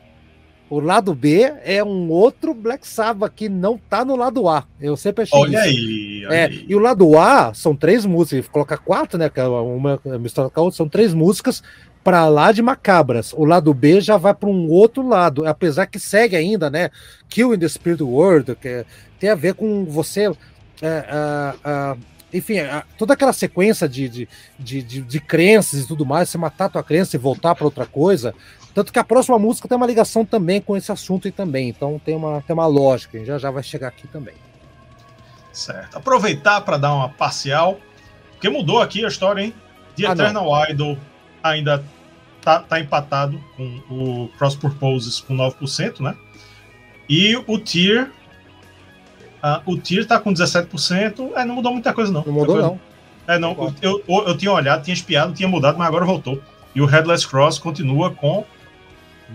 O lado B é um outro Black Sabbath que não tá no lado A. Eu sempre achei olha isso. Aí, olha é, aí. E o lado A são três músicas, coloca quatro, né? É uma mistura com a outra, são três músicas para lá de macabras. O lado B já vai para um outro lado, apesar que segue ainda, né? Kill in the Spirit World, que é, tem a ver com você. É, é, enfim, toda aquela sequência de, de, de, de, crenças e tudo mais, você matar a tua crença e voltar para outra coisa, tanto que a próxima música tem uma ligação também com esse assunto e também. Então tem uma, tem uma lógica, já já vai chegar aqui também. Certo. Aproveitar para dar uma parcial, porque mudou aqui a história, hein? The ah, Eternal não. Idol ainda tá, tá empatado com o Cross Purposes com 9%, né? E o Tier. Uh, o Tier tá com 17%. É, não mudou muita coisa, não. Não mudou, não. É, não. Eu, eu, eu tinha olhado, tinha espiado, tinha mudado, mas agora voltou. E o Headless Cross continua com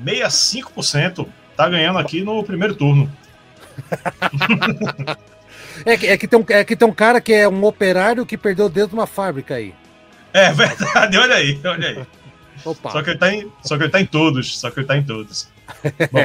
65%. Tá ganhando aqui no primeiro turno. é, que, é, que tem um, é que tem um cara que é um operário que perdeu o dedo numa fábrica aí. É verdade, olha aí, olha aí. Opa. Só, que ele tá em, só que ele tá em todos, só que ele tá em todos. Bom,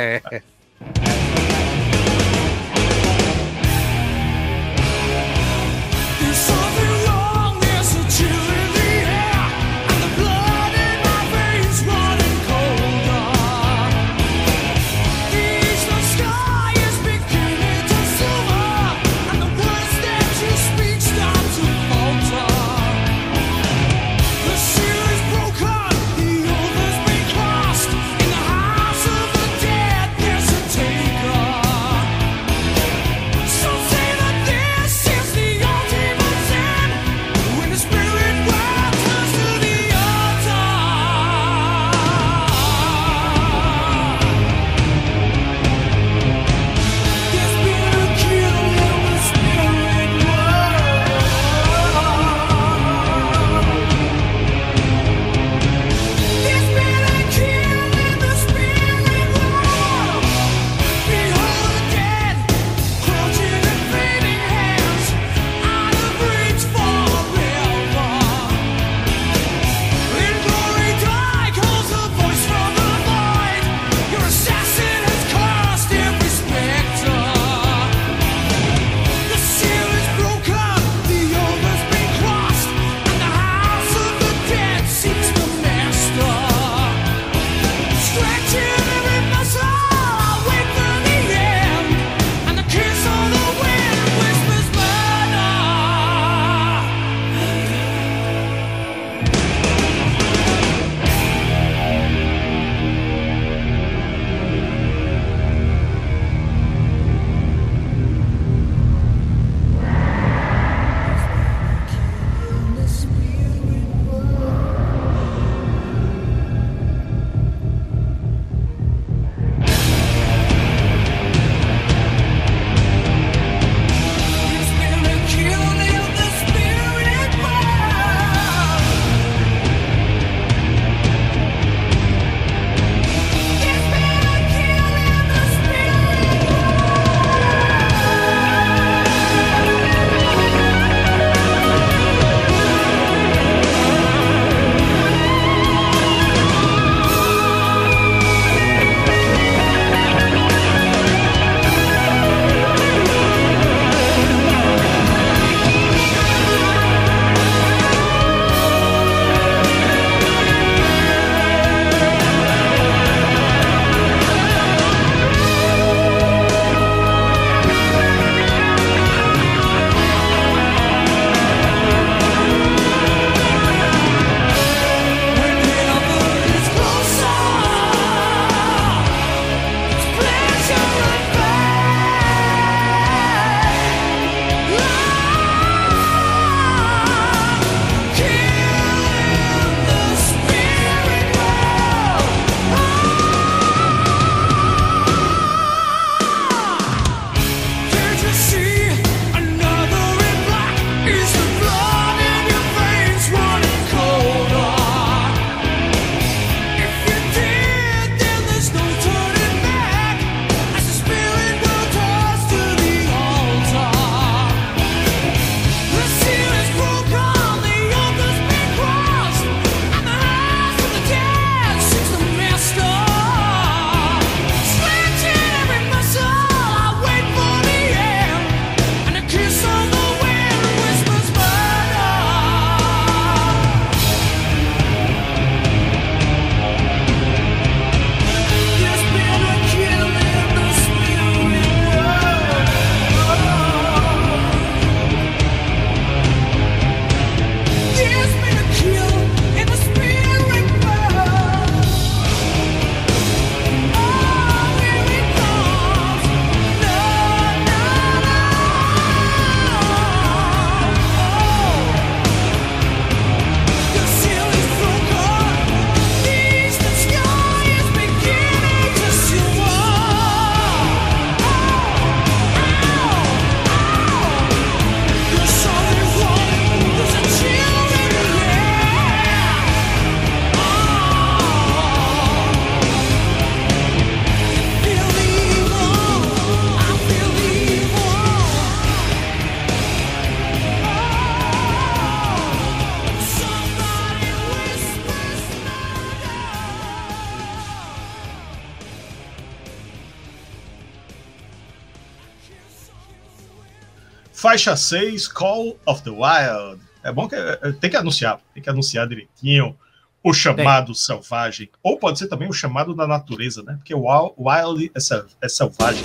faixa 6, Call of the Wild. É bom que é, tem que anunciar, tem que anunciar direitinho o chamado tem. selvagem. Ou pode ser também o chamado da natureza, né? Porque o Wild é, é selvagem.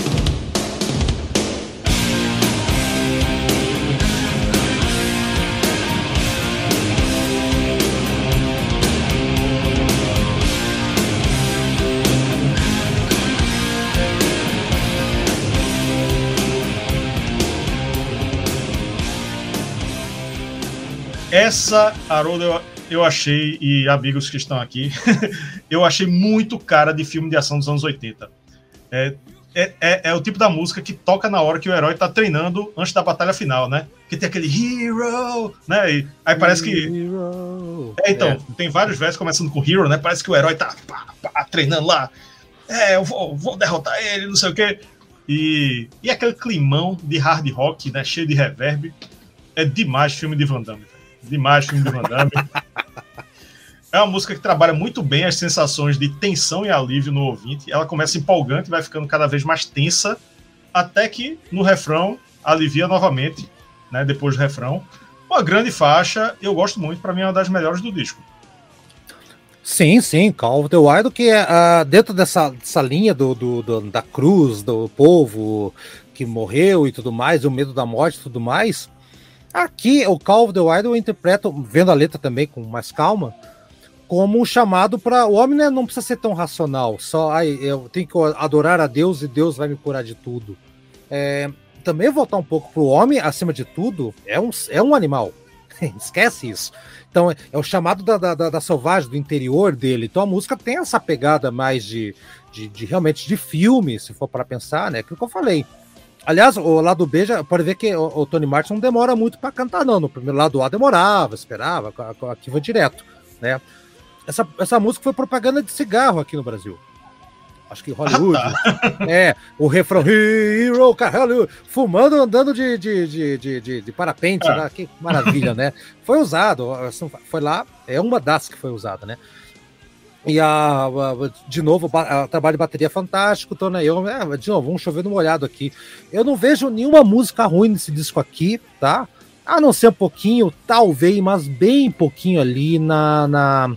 Essa, Haroldo, eu, eu achei, e amigos que estão aqui, eu achei muito cara de filme de ação dos anos 80. É, é, é, é, o tipo da música que toca na hora que o herói tá treinando antes da batalha final, né? Que tem aquele hero, né? E aí parece que. Hero. É, então, é. tem vários versos começando com hero, né? Parece que o herói tá pá, pá, treinando lá. É, eu vou, vou derrotar ele, não sei o quê. E, e aquele climão de hard rock, né? Cheio de reverb. É demais filme de Van Damme demais filme do Van Damme. É uma música que trabalha muito bem as sensações de tensão e alívio no ouvinte. Ela começa empolgante e vai ficando cada vez mais tensa, até que no refrão alivia novamente, né, depois do refrão. Uma grande faixa, eu gosto muito, para mim é uma das melhores do disco. Sim, sim, Call of the Wild, que é uh, dentro dessa, dessa linha do, do, do, da cruz, do povo que morreu e tudo mais, o medo da morte e tudo mais, Aqui, o Call of the Wild eu interpreto, vendo a letra também com mais calma, como um chamado para. O homem né, não precisa ser tão racional, só ai, eu tenho que adorar a Deus e Deus vai me curar de tudo. É, também voltar um pouco para o homem, acima de tudo, é um, é um animal. Esquece isso. Então, é o chamado da, da, da, selvagem, do interior dele. Então, a música tem essa pegada mais de, de, de realmente de filme, se for para pensar, né? Aquilo que eu falei. Aliás, o lado B já pode ver que o, o Tony Martin não demora muito para cantar, não. No primeiro lado A demorava, esperava, aqui vai direto, né? Essa, essa música foi propaganda de cigarro aqui no Brasil. Acho que Hollywood. Ah, tá. É, o refrão Hero, Hollywood, fumando, andando de, de, de, de, de, de parapente, ah. né? que maravilha, né? Foi usado, assim, foi lá, é uma das que foi usada, né? E a, a, de novo, o trabalho de bateria fantástico, tô, né? Eu, é, de novo, vamos chover no molhado aqui. Eu não vejo nenhuma música ruim nesse disco aqui, tá? A não ser um pouquinho, talvez, mas bem pouquinho ali na, na,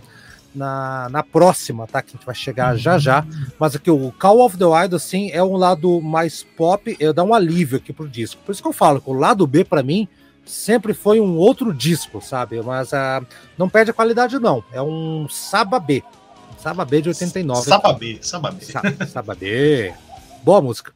na, na próxima, tá? Que a gente vai chegar já já. Mas aqui, o Call of the Wild, assim, é um lado mais pop, eu dá um alívio aqui pro disco. Por isso que eu falo que o lado B, para mim, sempre foi um outro disco, sabe? Mas uh, não perde a qualidade, não. É um Saba B. Sababê de 89. Sababê, Sababê. Sa Sababê. Boa música.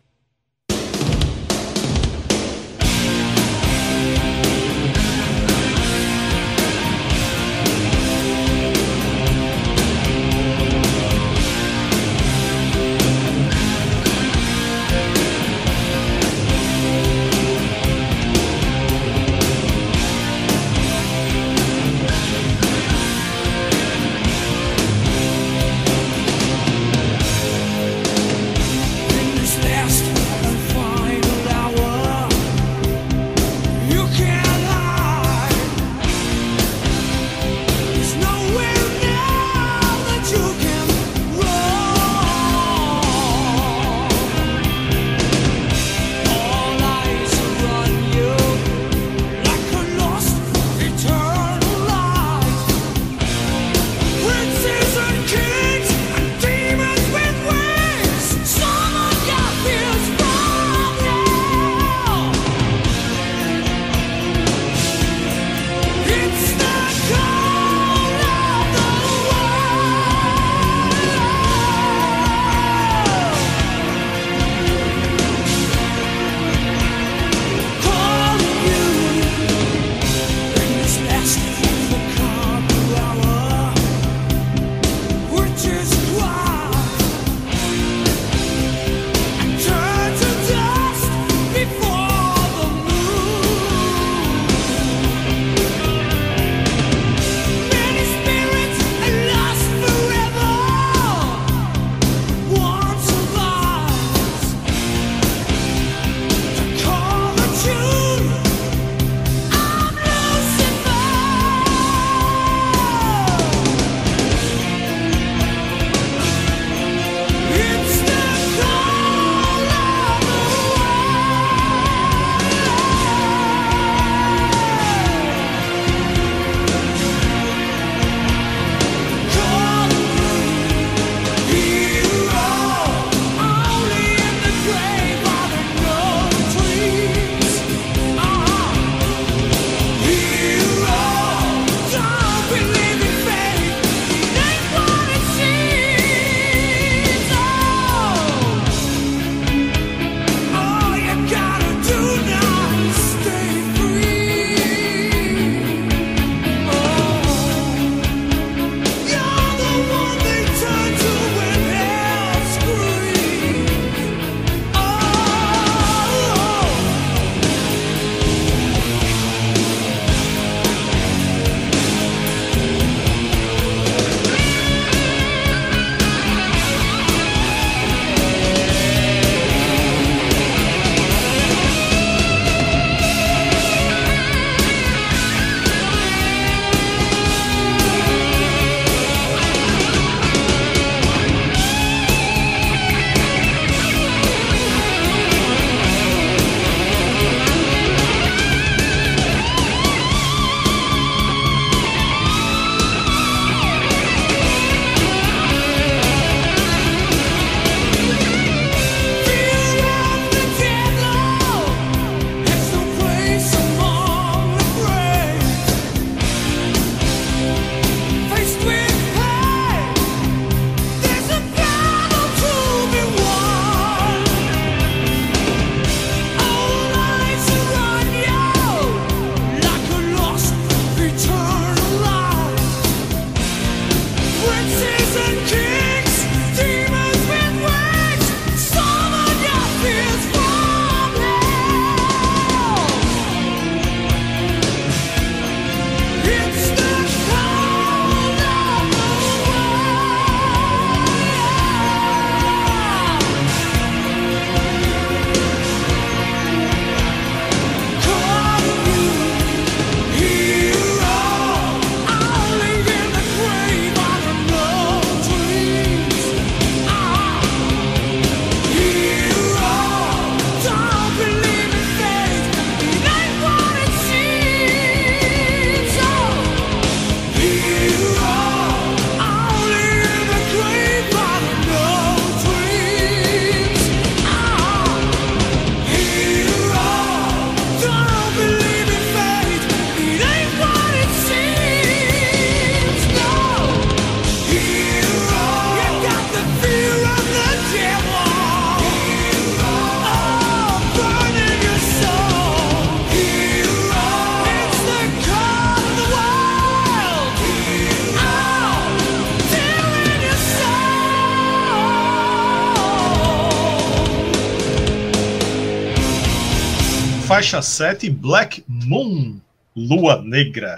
Faixa 7, Black Moon, Lua Negra.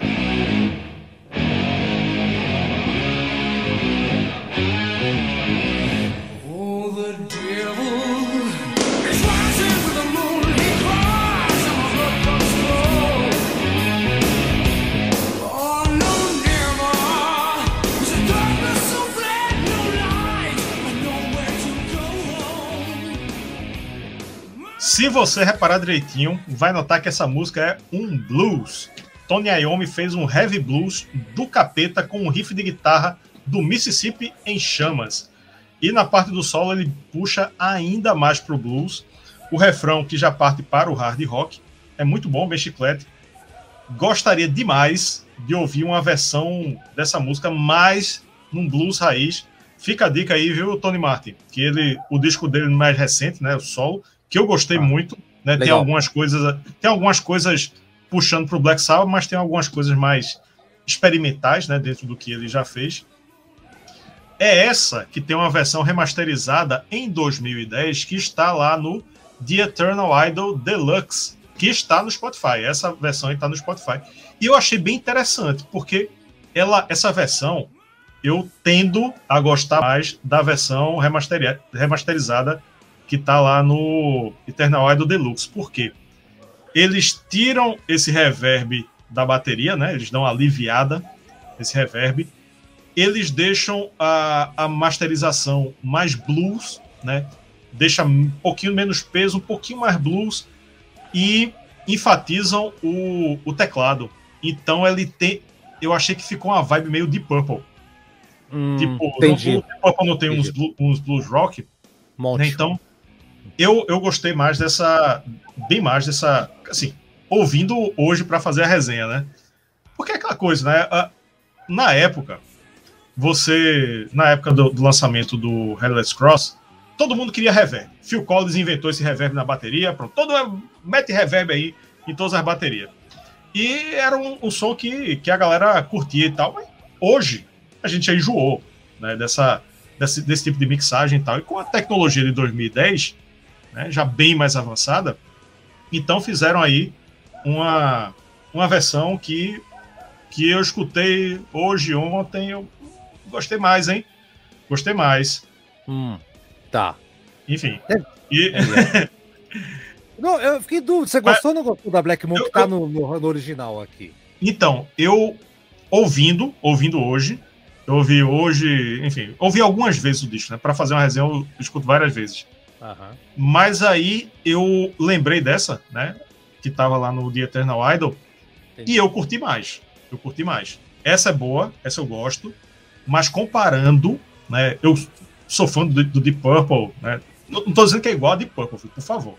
Se você reparar direitinho, vai notar que essa música é um blues. Tony Iommi fez um heavy blues do capeta com um riff de guitarra do Mississippi em chamas. E na parte do solo ele puxa ainda mais pro blues. O refrão, que já parte para o hard rock, é muito bom, bem chiclete. Gostaria demais de ouvir uma versão dessa música mais num blues raiz. Fica a dica aí, viu, Tony Martin? Que ele, o disco dele mais recente, né, o solo, que eu gostei ah, muito. Né? Tem algumas coisas, tem algumas coisas puxando para o Black Sabbath, mas tem algumas coisas mais experimentais, né, dentro do que ele já fez. É essa que tem uma versão remasterizada em 2010 que está lá no The Eternal Idol Deluxe, que está no Spotify. Essa versão está no Spotify. E eu achei bem interessante, porque ela, essa versão eu tendo a gostar mais da versão remasterizada que está lá no Eternal Idol Deluxe. Por quê? Eles tiram esse reverb da bateria, né? Eles dão aliviada esse reverb. Eles deixam a, a masterização mais blues, né? Deixa um pouquinho menos peso, um pouquinho mais blues e enfatizam o, o teclado. Então ele tem. Eu achei que ficou uma vibe meio de Purple. Hum, tipo, entendi. No, Purple não tem uns, uns blues rock. Né? Então eu, eu gostei mais dessa. Bem mais dessa. Assim, ouvindo hoje para fazer a resenha, né? Porque é aquela coisa, né? Na época, você. Na época do, do lançamento do Headless Cross, todo mundo queria reverb. Phil Collins inventou esse reverb na bateria, pronto. Todo mete reverb aí em todas as baterias. E era um, um som que, que a galera curtia e tal. Mas hoje, a gente já enjoou né, dessa, desse, desse tipo de mixagem e tal. E com a tecnologia de 2010, né, já bem mais avançada. Então fizeram aí uma, uma versão que, que eu escutei hoje, ontem, eu gostei mais, hein? Gostei mais. Hum, tá. Enfim. É, e... é, não, eu fiquei dúvida. Você gostou ou não gostou da Black Moon eu, que tá no, no, no, original aqui? Então, eu ouvindo, ouvindo hoje, eu ouvi hoje, enfim, ouvi algumas vezes o disco, né? Para fazer uma resenha, eu escuto várias vezes. Uhum. Mas aí eu lembrei dessa, né? Que tava lá no The Eternal Idol. Entendi. E eu curti mais. Eu curti mais. Essa é boa, essa eu gosto. Mas comparando, né? Eu sou fã do, do Deep Purple, né? Não, não tô dizendo que é igual a Deep Purple, por favor.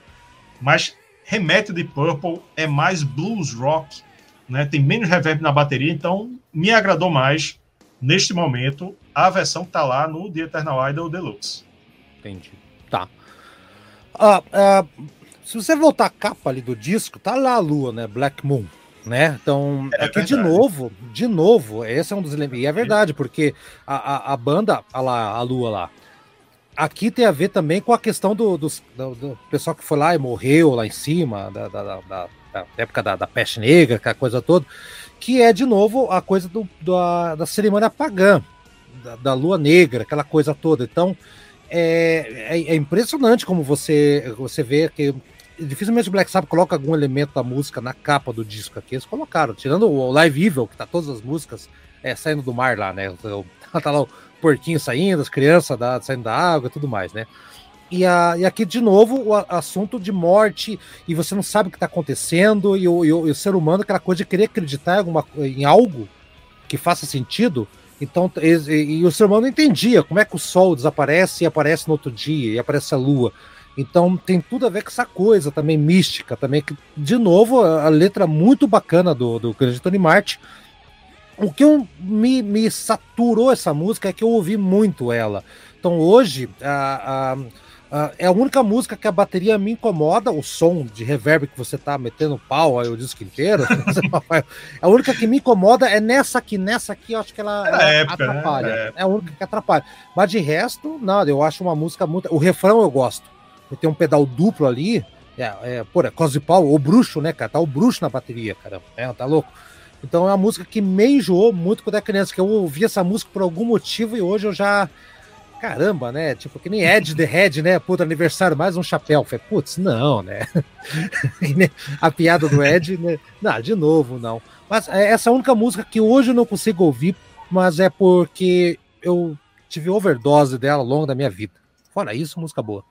Mas remete Deep Purple, é mais blues rock, né? Tem menos reverb na bateria, então me agradou mais neste momento a versão que tá lá no The Eternal Idol Deluxe. Entendi. Tá. Ah, ah, se você voltar a capa ali do disco, tá lá a lua, né? Black Moon. Né? Então, é aqui verdade. de novo, de novo, esse é um dos elementos. E é verdade, porque a, a, a banda, a, lá, a lua lá, aqui tem a ver também com a questão do, do, do, do pessoal que foi lá e morreu lá em cima, da, da, da, da época da, da, peste negra, aquela coisa toda, que é de novo a coisa do, da, da cerimônia pagã, da, da lua negra, aquela coisa toda. Então, é, é, é, impressionante como você, você vê que dificilmente o Black Sabbath coloca algum elemento da música na capa do disco aqui. Eles colocaram, tirando o Live Evil, que tá todas as músicas é, saindo do mar lá, né? Tá lá o porquinho saindo, as crianças da, saindo da água e tudo mais, né? E, a, e aqui, de novo, o assunto de morte, e você não sabe o que está acontecendo, e o, e, o, e o, ser humano, aquela coisa de querer acreditar em, alguma, em algo que faça sentido, então, e, e, o ser humano entendia como é que o Sol desaparece e aparece no outro dia, e aparece a Lua. Então tem tudo a ver com essa coisa também mística, também que, de novo, a, a letra muito bacana do, do grande Tony Martin. O que eu, me, me saturou essa música é que eu ouvi muito ela. Então hoje, a, a Uh, é a única música que a bateria me incomoda, o som de reverb que você tá metendo pau aí o disco inteiro. é a única que me incomoda é nessa aqui, nessa aqui eu acho que ela, ela época, né? atrapalha. Né? É. é a única que atrapalha. Mas de resto, nada, eu acho uma música muito. O refrão eu gosto. Tem um pedal duplo ali, É, é, pô, é Paulo, o bruxo, né, cara? Tá o bruxo na bateria, cara. É, tá louco. Então é uma música que me enjoou muito quando era criança, que eu ouvi essa música por algum motivo e hoje eu já. Caramba, né? Tipo, que nem Ed the Head, né? Puta, aniversário, mais um chapéu. Falei, putz, não, né? a piada do Ed, né? Não, de novo, não. Mas é essa única música que hoje eu não consigo ouvir, mas é porque eu tive overdose dela ao longo da minha vida. Fora isso, música boa.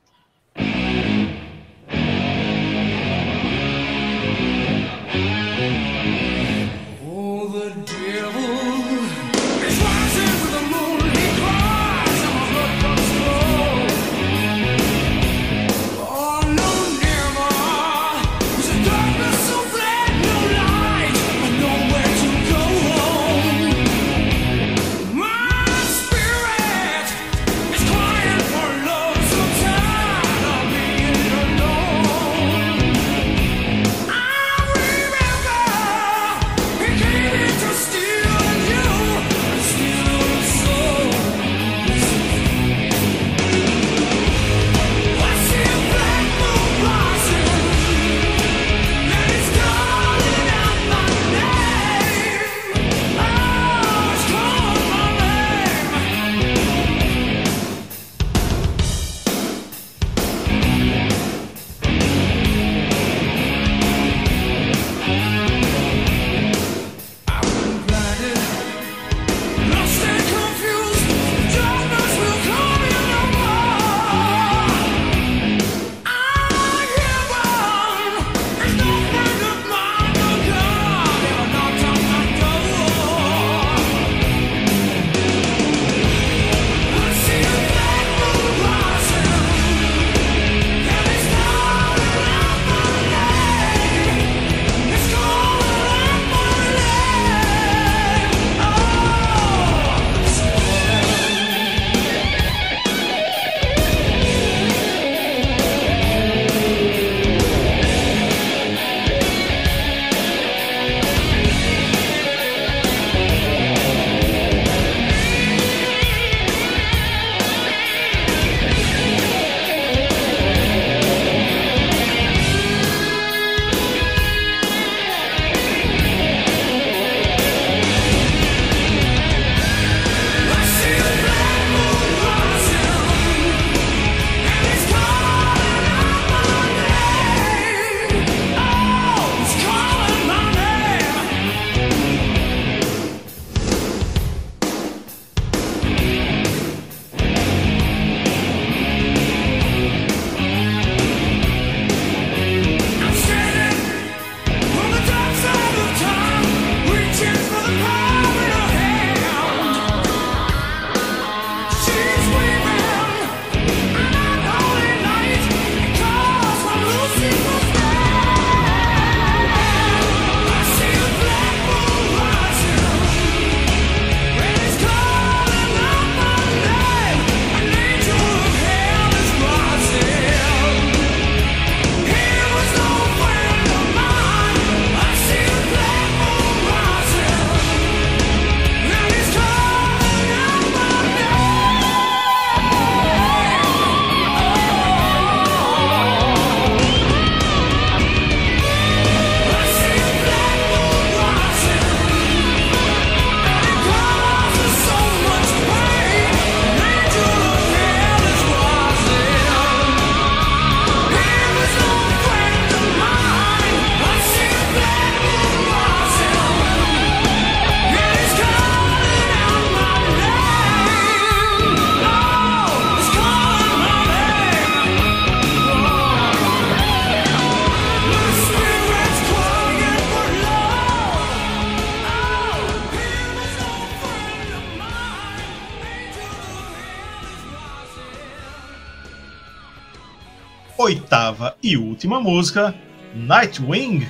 Última música, Nightwing,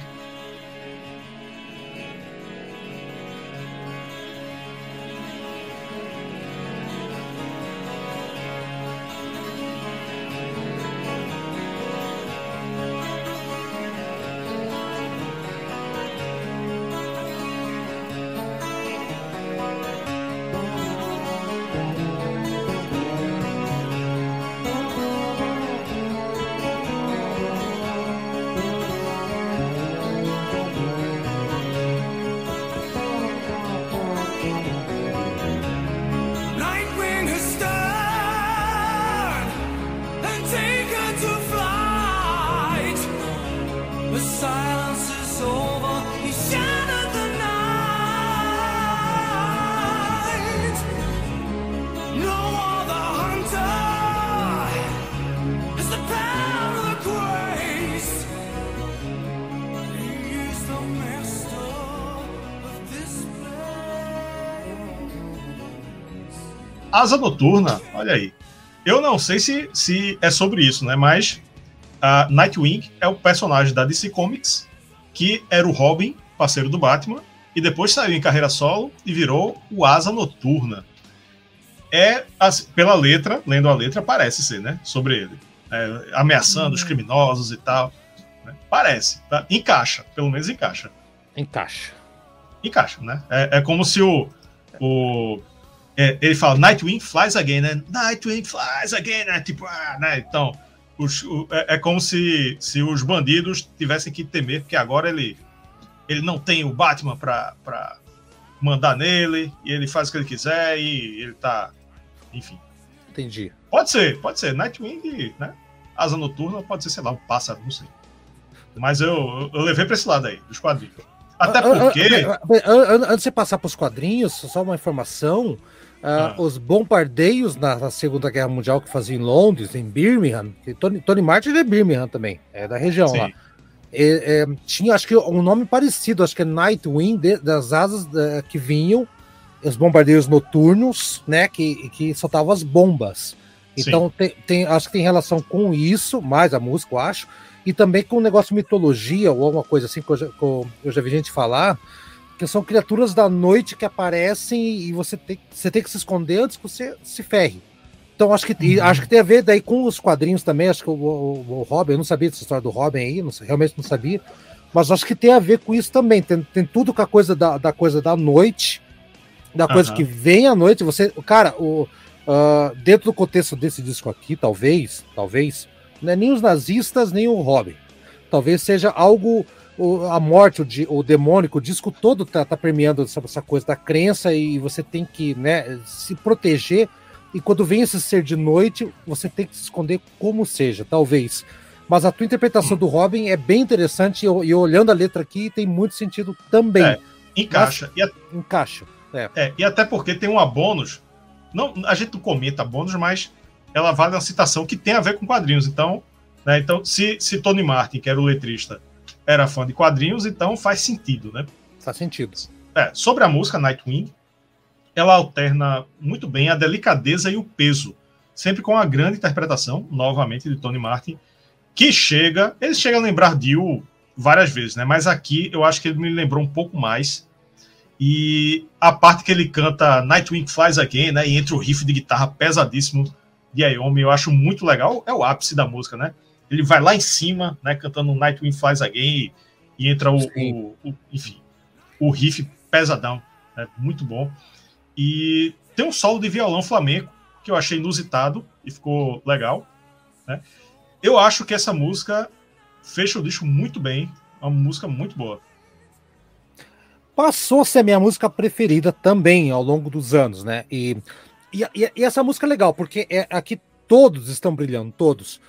Asa Noturna, olha aí. Eu não sei se, se é sobre isso, né? Mas a Nightwing é o personagem da DC Comics que era o Robin, parceiro do Batman, e depois saiu em carreira solo e virou o Asa Noturna. É, pela letra, lendo a letra, parece ser, né? Sobre ele. É, ameaçando os hum. criminosos e tal. Né? Parece, tá? Encaixa, pelo menos encaixa. Encaixa. Encaixa, né? É, é como se o. o é, ele fala Nightwing flies again, né? Nightwing flies again, né? Tipo, ah, né? Então, os, o, é, é, como se, se os bandidos tivessem que temer, porque agora ele, ele não tem o Batman para mandar nele, e ele faz o que ele quiser, e ele tá. Enfim. Entendi. Pode ser, pode ser. Nightwing, né? Asa noturna, pode ser, sei lá, um pássaro, não sei. Mas eu, eu levei para esse lado aí, dos quadrinhos. Até ah, ah, porque. Antes de você passar para os quadrinhos, só uma informação. Uh, ah. Os bombardeios na, na, Segunda Guerra Mundial que faziam em Londres, em Birmingham, Tony, Tony Martin é de Birmingham também, é da região Sim. lá. É, é, tinha, acho que um nome parecido, acho que é Nightwing, de, das asas é, que vinham, os bombardeios noturnos, né, que, que soltavam as bombas. Então tem, tem, acho que tem relação com isso, mais a música, eu acho, e também com o negócio de mitologia ou alguma coisa assim que eu já, que eu já vi gente falar, que são criaturas da noite que aparecem e você tem, você tem que se esconder antes que você se ferre. Então acho que, uhum. acho que tem a ver daí com os quadrinhos também. Acho que o, o, o Robin, eu não sabia dessa história do Robin aí, não, realmente não sabia. Mas acho que tem a ver com isso também. Tem, tem tudo com a coisa da, da coisa da noite, da coisa uhum. que vem à noite. Você, cara, o, uh, dentro do contexto desse disco aqui, talvez, talvez, não é nem os nazistas nem o Robin. Talvez seja algo o, a morte, o, o demônico, o disco todo tá, tá permeando essa, essa, coisa da crença e você tem que né, se proteger. E quando vem esse ser de noite, você tem que se esconder como seja, talvez. Mas a tua interpretação do Robin é bem interessante e, e olhando a letra aqui tem muito sentido também. É, encaixa. Mas, a... Encaixa. É. é. e até porque tem uma bônus. Não, a gente não comenta bônus, mas ela vale uma citação que tem a ver com quadrinhos. Então, né, então se, se Tony Martin, que era o letrista, era fã de quadrinhos, então faz sentido, né? Faz sentido. É, sobre a música Nightwing, ela alterna muito bem a delicadeza e o peso, sempre com a grande interpretação, novamente, de Tony Martin, que chega, ele chega a lembrar Dio várias vezes, né? Mas aqui eu acho que ele me lembrou um pouco mais. E a parte que ele canta Nightwing Flies Again, né? E entre o riff de guitarra pesadíssimo de Ayomi, eu acho muito legal. É o ápice da música, né? Ele vai lá em cima, né, cantando Nightwing Flies Again, e, e entra o, o, o, enfim, o riff pesadão, né, muito bom. E tem um solo de violão flamenco que eu achei inusitado e ficou legal. Né? Eu acho que essa música fecha o disco muito bem, é uma música muito boa. Passou a ser a minha música preferida também ao longo dos anos, né? E, e, e essa música é legal, porque é, aqui todos estão brilhando, todos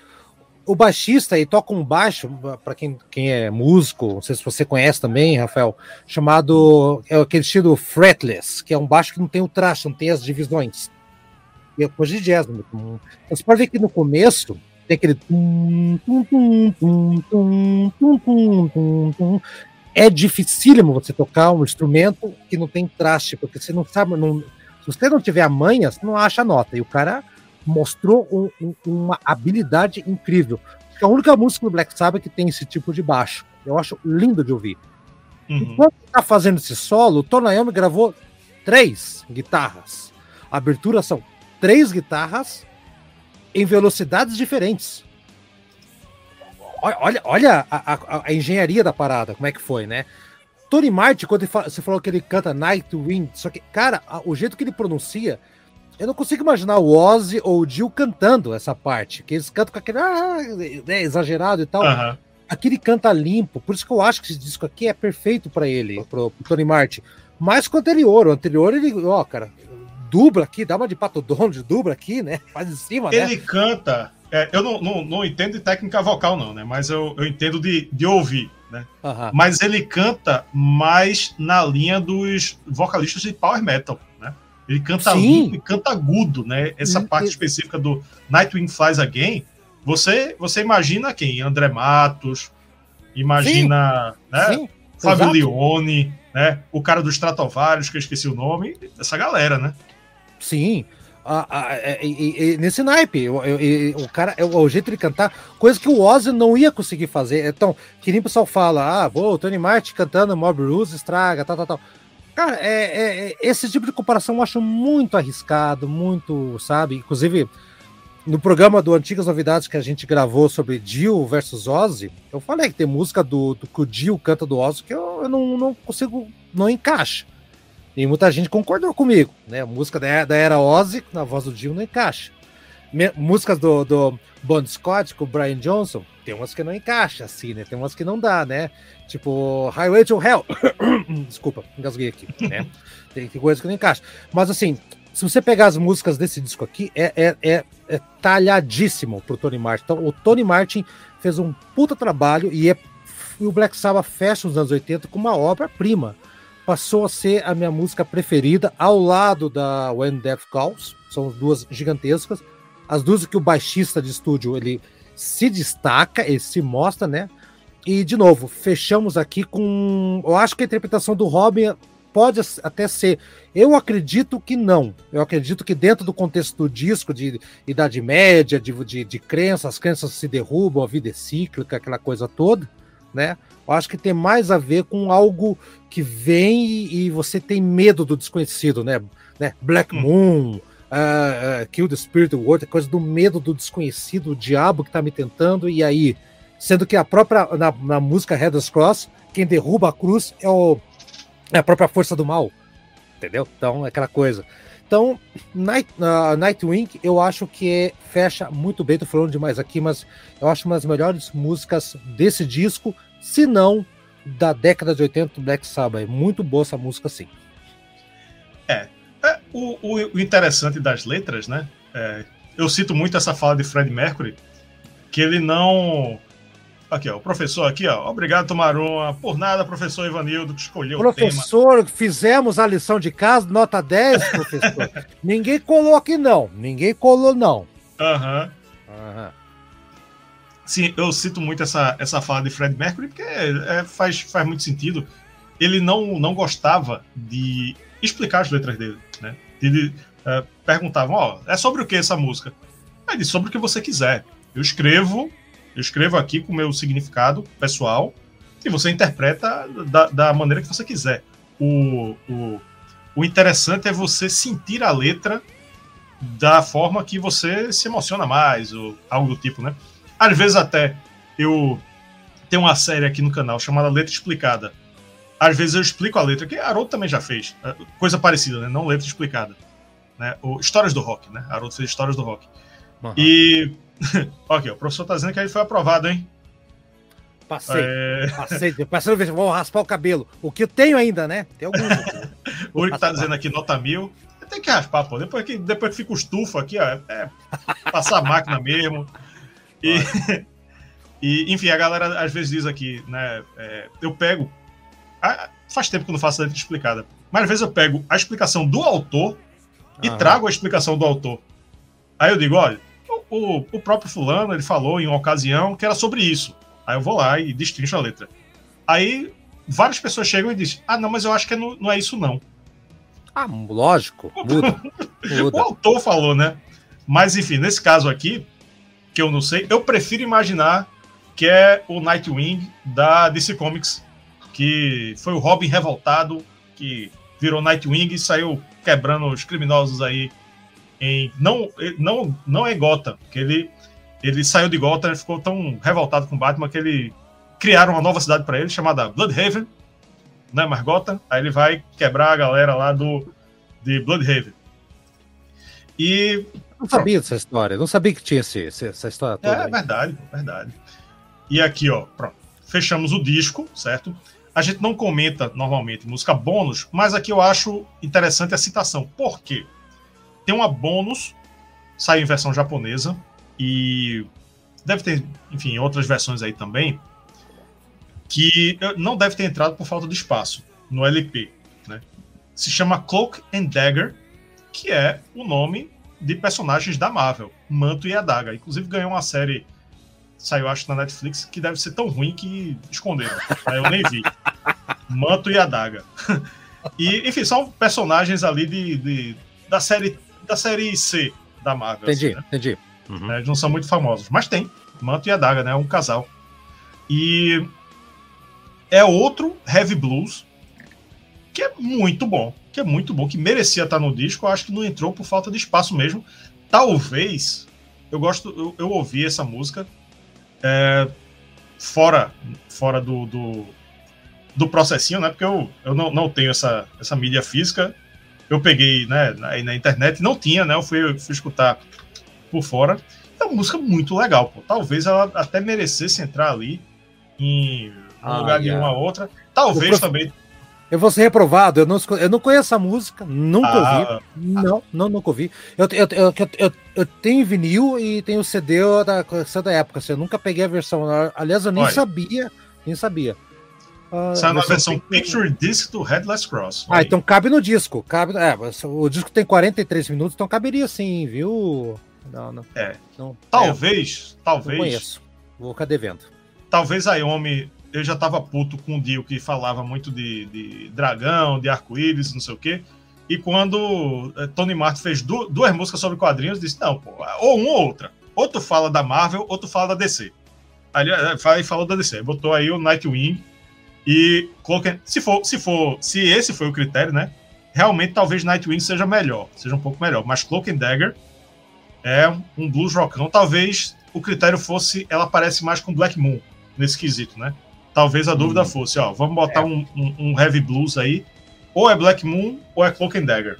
o baixista aí toca um baixo, para quem, quem é músico, não sei se você conhece também, Rafael, chamado é aquele estilo fretless, que é um baixo que não tem o traste, não tem as divisões. E é coisa de jazz, muito comum. Então, você pode ver que no começo tem aquele é dificílimo você tocar um instrumento que não tem traste, porque você não sabe, não, se você não tiver a manha, você não acha a nota. E o cara mostrou um, um, uma habilidade incrível. É a única música do Black Sabbath que tem esse tipo de baixo. Eu acho lindo de ouvir. Uhum. Enquanto está fazendo esse solo, o Tonayama gravou três guitarras. A abertura são três guitarras em velocidades diferentes. Olha, olha a, a, a, engenharia da parada, como é que foi, né? Tony Martin, quando fala, você falou que ele canta Nightwind, só que, cara, o jeito que ele pronuncia eu não consigo imaginar o Ozzy ou o Jill cantando essa parte, que eles cantam com aquele ah, né, exagerado e tal. Uhum. Aqui ele canta limpo, por isso que eu acho que esse disco aqui é perfeito para ele, pro, Tony Martin. Mais que o anterior, o anterior ele, ó, cara, dubla aqui, dá uma de Pato Donald, dubla aqui, né? Faz em cima, ele né? Ele canta, é, eu não, não, não, entendo de técnica vocal não, né? Mas eu, eu entendo de, de ouvir, né? Uhum. Mas ele canta mais na linha dos vocalistas de power metal. Ele canta limpo e canta agudo, né? Essa hum, parte específica do Nightwing Flies Again, você, você imagina quem? André Matos, imagina, Sim. né? Sim. Fábio Exato. Leone, né? O cara dos Stratovarius, que eu esqueci o nome, essa galera, né? Sim. a, a, a, é, nesse naipe. O, o, cara, o, o jeito de cantar, coisa que o Ozzy não ia conseguir fazer. Então, que nem o pessoal fala, ah, o Tony Martin cantando Mob Rules estraga, tal, tal, tal. Cara, é, é, é, esse tipo de comparação eu acho muito arriscado, muito, sabe? Inclusive, no programa do Antigas Novidades que a gente gravou sobre Dio versus Ozzy, eu falei que tem música do, do que o Dio canta do Ozzy que eu, eu não, não consigo, não encaixa. E muita gente concordou comigo, né? Música da, da era Ozzy, na voz do Dio, não encaixa. Me, músicas do, do Bon Scott com o Brian Johnson, tem umas que não encaixa, assim, né? Tem umas que não dá, né? Tipo, Highway to Hell. Desculpa, engasguei aqui, né? Tem coisa que não encaixa. Mas assim, se você pegar as músicas desse disco aqui, é, é, é, é talhadíssimo pro Tony Martin. Então, o Tony Martin fez um puta trabalho e, é, e o Black Sabbath fecha os anos 80 com uma obra-prima. Passou a ser a minha música preferida ao lado da When Death Calls. São duas gigantescas. As duas que o baixista de estúdio ele se destaca, ele se mostra, né? E, de novo, fechamos aqui com. Eu acho que a interpretação do Robin pode até ser. Eu acredito que não. Eu acredito que dentro do contexto do disco de Idade Média, de, de, de crença, as crenças se derrubam, a vida é cíclica, aquela coisa toda, né? Eu acho que tem mais a ver com algo que vem e, e você tem medo do desconhecido, né? né? Black hum. Moon, uh, Kill the Spirit World, coisa do medo do desconhecido, o diabo que tá me tentando, e aí? Sendo que a própria, na, na música Headers Cross, quem derruba a cruz é o é a própria força do mal. Entendeu? Então, é aquela coisa. Então, Night, uh, Nightwing, eu acho que fecha muito bem. Tô falando demais aqui, mas eu acho uma das melhores músicas desse disco, se não da década de 80 do Black Sabbath. É muito boa essa música, sim. É. o, o, o, interessante das letras, né? É, eu cito muito essa fala de Fred Mercury, que ele não Aqui, ó, o professor aqui, ó. Obrigado, Tomaruma. Por nada, professor Ivanildo, que escolheu professor, o tema. Professor, fizemos a lição de casa, nota 10, professor. Ninguém colou aqui, não. Ninguém colou, não. Aham. Uhum. Uhum. Sim, eu cito muito essa, essa fala de Fred Mercury, porque é, faz, faz muito sentido. Ele não, não gostava de explicar as letras dele? Ele é, perguntavam, ó, é sobre o que essa música? Ele disse, sobre o que você quiser. Eu escrevo eu escrevo aqui com o meu significado pessoal e você interpreta da, da maneira que você quiser. O, o, o interessante é você sentir a letra da forma que você se emociona mais, ou algo do tipo, né? Às vezes até eu tenho uma série aqui no canal chamada Letra Explicada. Às vezes eu explico a letra, que Haroldo também já fez, é, coisa parecida, né? Não letra explicada. Né? O, histórias do rock, né? Haroldo fez histórias do rock. Uhum. E ok, o professor tá dizendo que ele foi aprovado, hein? Passei. É... Passei. Passei ver, vou raspar o cabelo. O que eu tenho ainda, né? Tem alguns. o único que tá dizendo aqui nota mil. Tem que raspar, pô. Depois que, depois que fica o estufo aqui, ó. É passar a máquina mesmo. E, e, enfim, a galera às vezes diz aqui, né? É, eu pego. Faz tempo que eu não faço a letra explicada. Mas às vezes eu pego a explicação do autor e trago a explicação do autor. Aí eu digo, olha, o, o próprio fulano, ele falou em uma ocasião que era sobre isso. Aí eu vou lá e destrincho a letra. Aí várias pessoas chegam e dizem, ah, não, mas eu acho que não, não é isso não. Ah, lógico, muda, muda. o autor falou, né? Mas enfim, nesse caso aqui, que eu não sei, eu prefiro imaginar que é o Nightwing da DC Comics, que foi o Robin revoltado, que virou Nightwing e saiu quebrando os criminosos aí em não não não é Gotham, que ele ele saiu de Gotham, e ficou tão revoltado com Batman que ele criaram uma nova cidade para ele chamada Bloodhaven, não é mais Gotham. Aí ele vai quebrar a galera lá do de Bloodhaven. E não sabia dessa história, não sabia que tinha esse, essa história toda. É, aí. verdade, verdade. E aqui, ó, pronto. Fechamos o disco, certo? A gente não comenta normalmente música bônus, mas aqui eu acho interessante a citação. Por quê? Tem uma bônus, saiu em versão japonesa, e deve ter, enfim, outras versões aí também, que não deve ter entrado por falta de espaço no LP. Né? Se chama Cloak and Dagger, que é o nome de personagens da Marvel, Manto e Adaga. Inclusive ganhou uma série, saiu acho na Netflix, que deve ser tão ruim que esconderam. eu nem vi. Manto e Adaga. E, enfim, são personagens ali de, de da série da série C da Marvel. Entendi, assim, né? entendi. Uhum. Eles não são muito famosos, mas tem. Manto e Adaga, né? Um casal. E é outro Heavy Blues que é muito bom, que é muito bom, que merecia estar no disco. Eu acho que não entrou por falta de espaço mesmo. Talvez eu gosto, eu, eu ouvi essa música é, fora, fora do, do, do, processinho, né? Porque eu, eu não, não tenho essa, essa mídia física. Eu peguei né, na, na internet, não tinha, né? Eu fui, fui escutar por fora. É uma música muito legal, pô. Talvez ela até merecesse entrar ali em um ah, lugar yeah. de uma outra. Talvez prof... também. Eu vou ser reprovado, eu não, eu não conheço a música, nunca ah, ouvi. Não, não, nunca ouvi. Eu, eu, eu, eu, eu tenho vinil e tenho CD da, da época, assim, eu nunca peguei a versão. Aliás, eu nem Olha. sabia, nem sabia. Uh, Sai na versão Picture Disc do Headless Cross. Ah, então cabe no disco. Cabe, é, o disco tem 43 minutos, então caberia sim, viu? Não, não. É. Não, talvez, é, talvez. Não conheço. Vou ficar devendo. Talvez a Yomi. Eu já tava puto com o Dio que falava muito de, de dragão, de arco-íris, não sei o quê. E quando eh, Tony Martin fez du duas músicas sobre quadrinhos, disse: não, pô, ou uma ou outra. Ou tu fala da Marvel, ou tu fala da DC. Aí, aí falou da DC. Botou aí o Nightwing e Cloak se for, se for, se esse foi o critério, né? Realmente talvez Nightwing seja melhor, seja um pouco melhor, mas Cloak and Dagger é um blues rockão. Talvez o critério fosse ela parece mais com Black Moon nesse quesito, né? Talvez a dúvida hum. fosse, ó, vamos botar é. um, um, um, heavy blues aí, ou é Black Moon ou é Cloak and Dagger.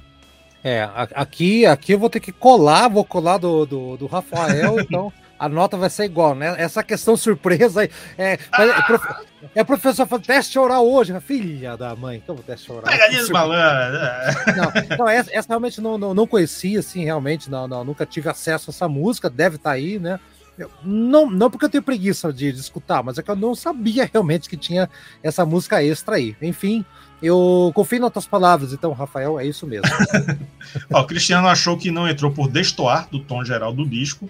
É, aqui, aqui eu vou ter que colar, vou colar do, do, do Rafael, então a nota vai ser igual, né? Essa questão surpresa aí. É, ah! é, é professor falando, teste oral hoje, filha da mãe, então vou teste oral. Pegadinha malandro. Não, não essa, essa, realmente não, não, não conhecia, assim, realmente, não, não, nunca tive acesso a essa música, deve estar tá aí, né? Eu, não, não porque eu tenho preguiça de, de, escutar, mas é que eu não sabia realmente que tinha essa música extra aí. Enfim, eu confio nas tuas palavras, então, Rafael, é isso mesmo. Ó, o Cristiano achou que não entrou por destoar do tom geral do disco,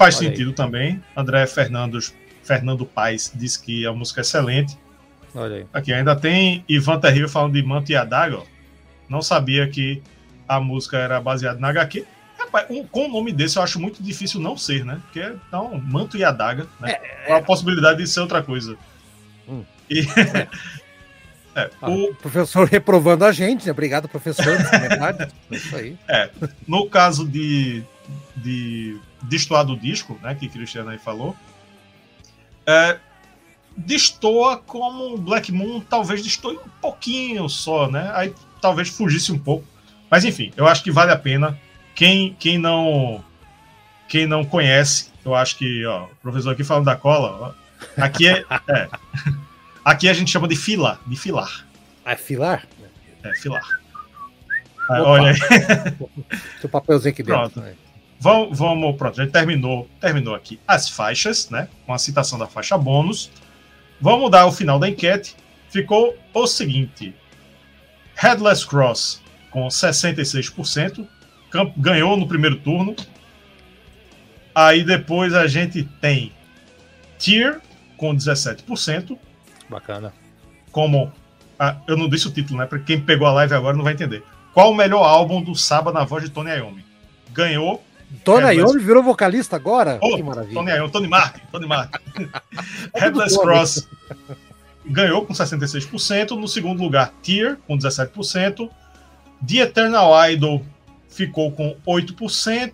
Faz Olha sentido aí. também. André Fernandos, Fernando Paes diz que a música é excelente. Olha aí. Aqui ainda tem Ivan Terrível falando de Manto e Adaga. Não sabia que a música era baseada na HQ. Rapaz, um, com o um nome desse eu acho muito difícil não ser, né? Porque então, Manto e Adaga, né? É, é... a possibilidade de ser outra coisa. Hum. E... É, ah, o professor reprovando a gente, né? Obrigado, professor. é isso aí. É, no caso de, de destoar do disco, né, que Cristiano aí falou, é, destoa como Black Moon talvez destoe um pouquinho só, né? Aí talvez fugisse um pouco. Mas enfim, eu acho que vale a pena. Quem, quem não quem não conhece, eu acho que, ó, o professor aqui falando da cola, ó, aqui é, é, aqui a gente chama de fila, de filar. Ah, é filar? É, filar. Ah, olha aí. Seu papelzinho aqui dentro. Pronto. Vamos, vamos, pronto, a gente terminou, terminou aqui as faixas, né? Com a citação da faixa bônus. Vamos dar o final da enquete. Ficou o seguinte: Headless Cross com 66%, ganhou no primeiro turno. Aí depois a gente tem Tear com 17%. Bacana. Como. Ah, eu não disse o título, né? Para quem pegou a live agora não vai entender. Qual o melhor álbum do Saba na voz de Tony Iommi? Ganhou Tony é, Iommi virou vocalista agora? Oh, que maravilha. Tony Iommi, Tony Martin, Tony Martin. É Headless Cross ganhou com 66%. No segundo lugar, Tear, com 17%. The Eternal Idol ficou com 8%.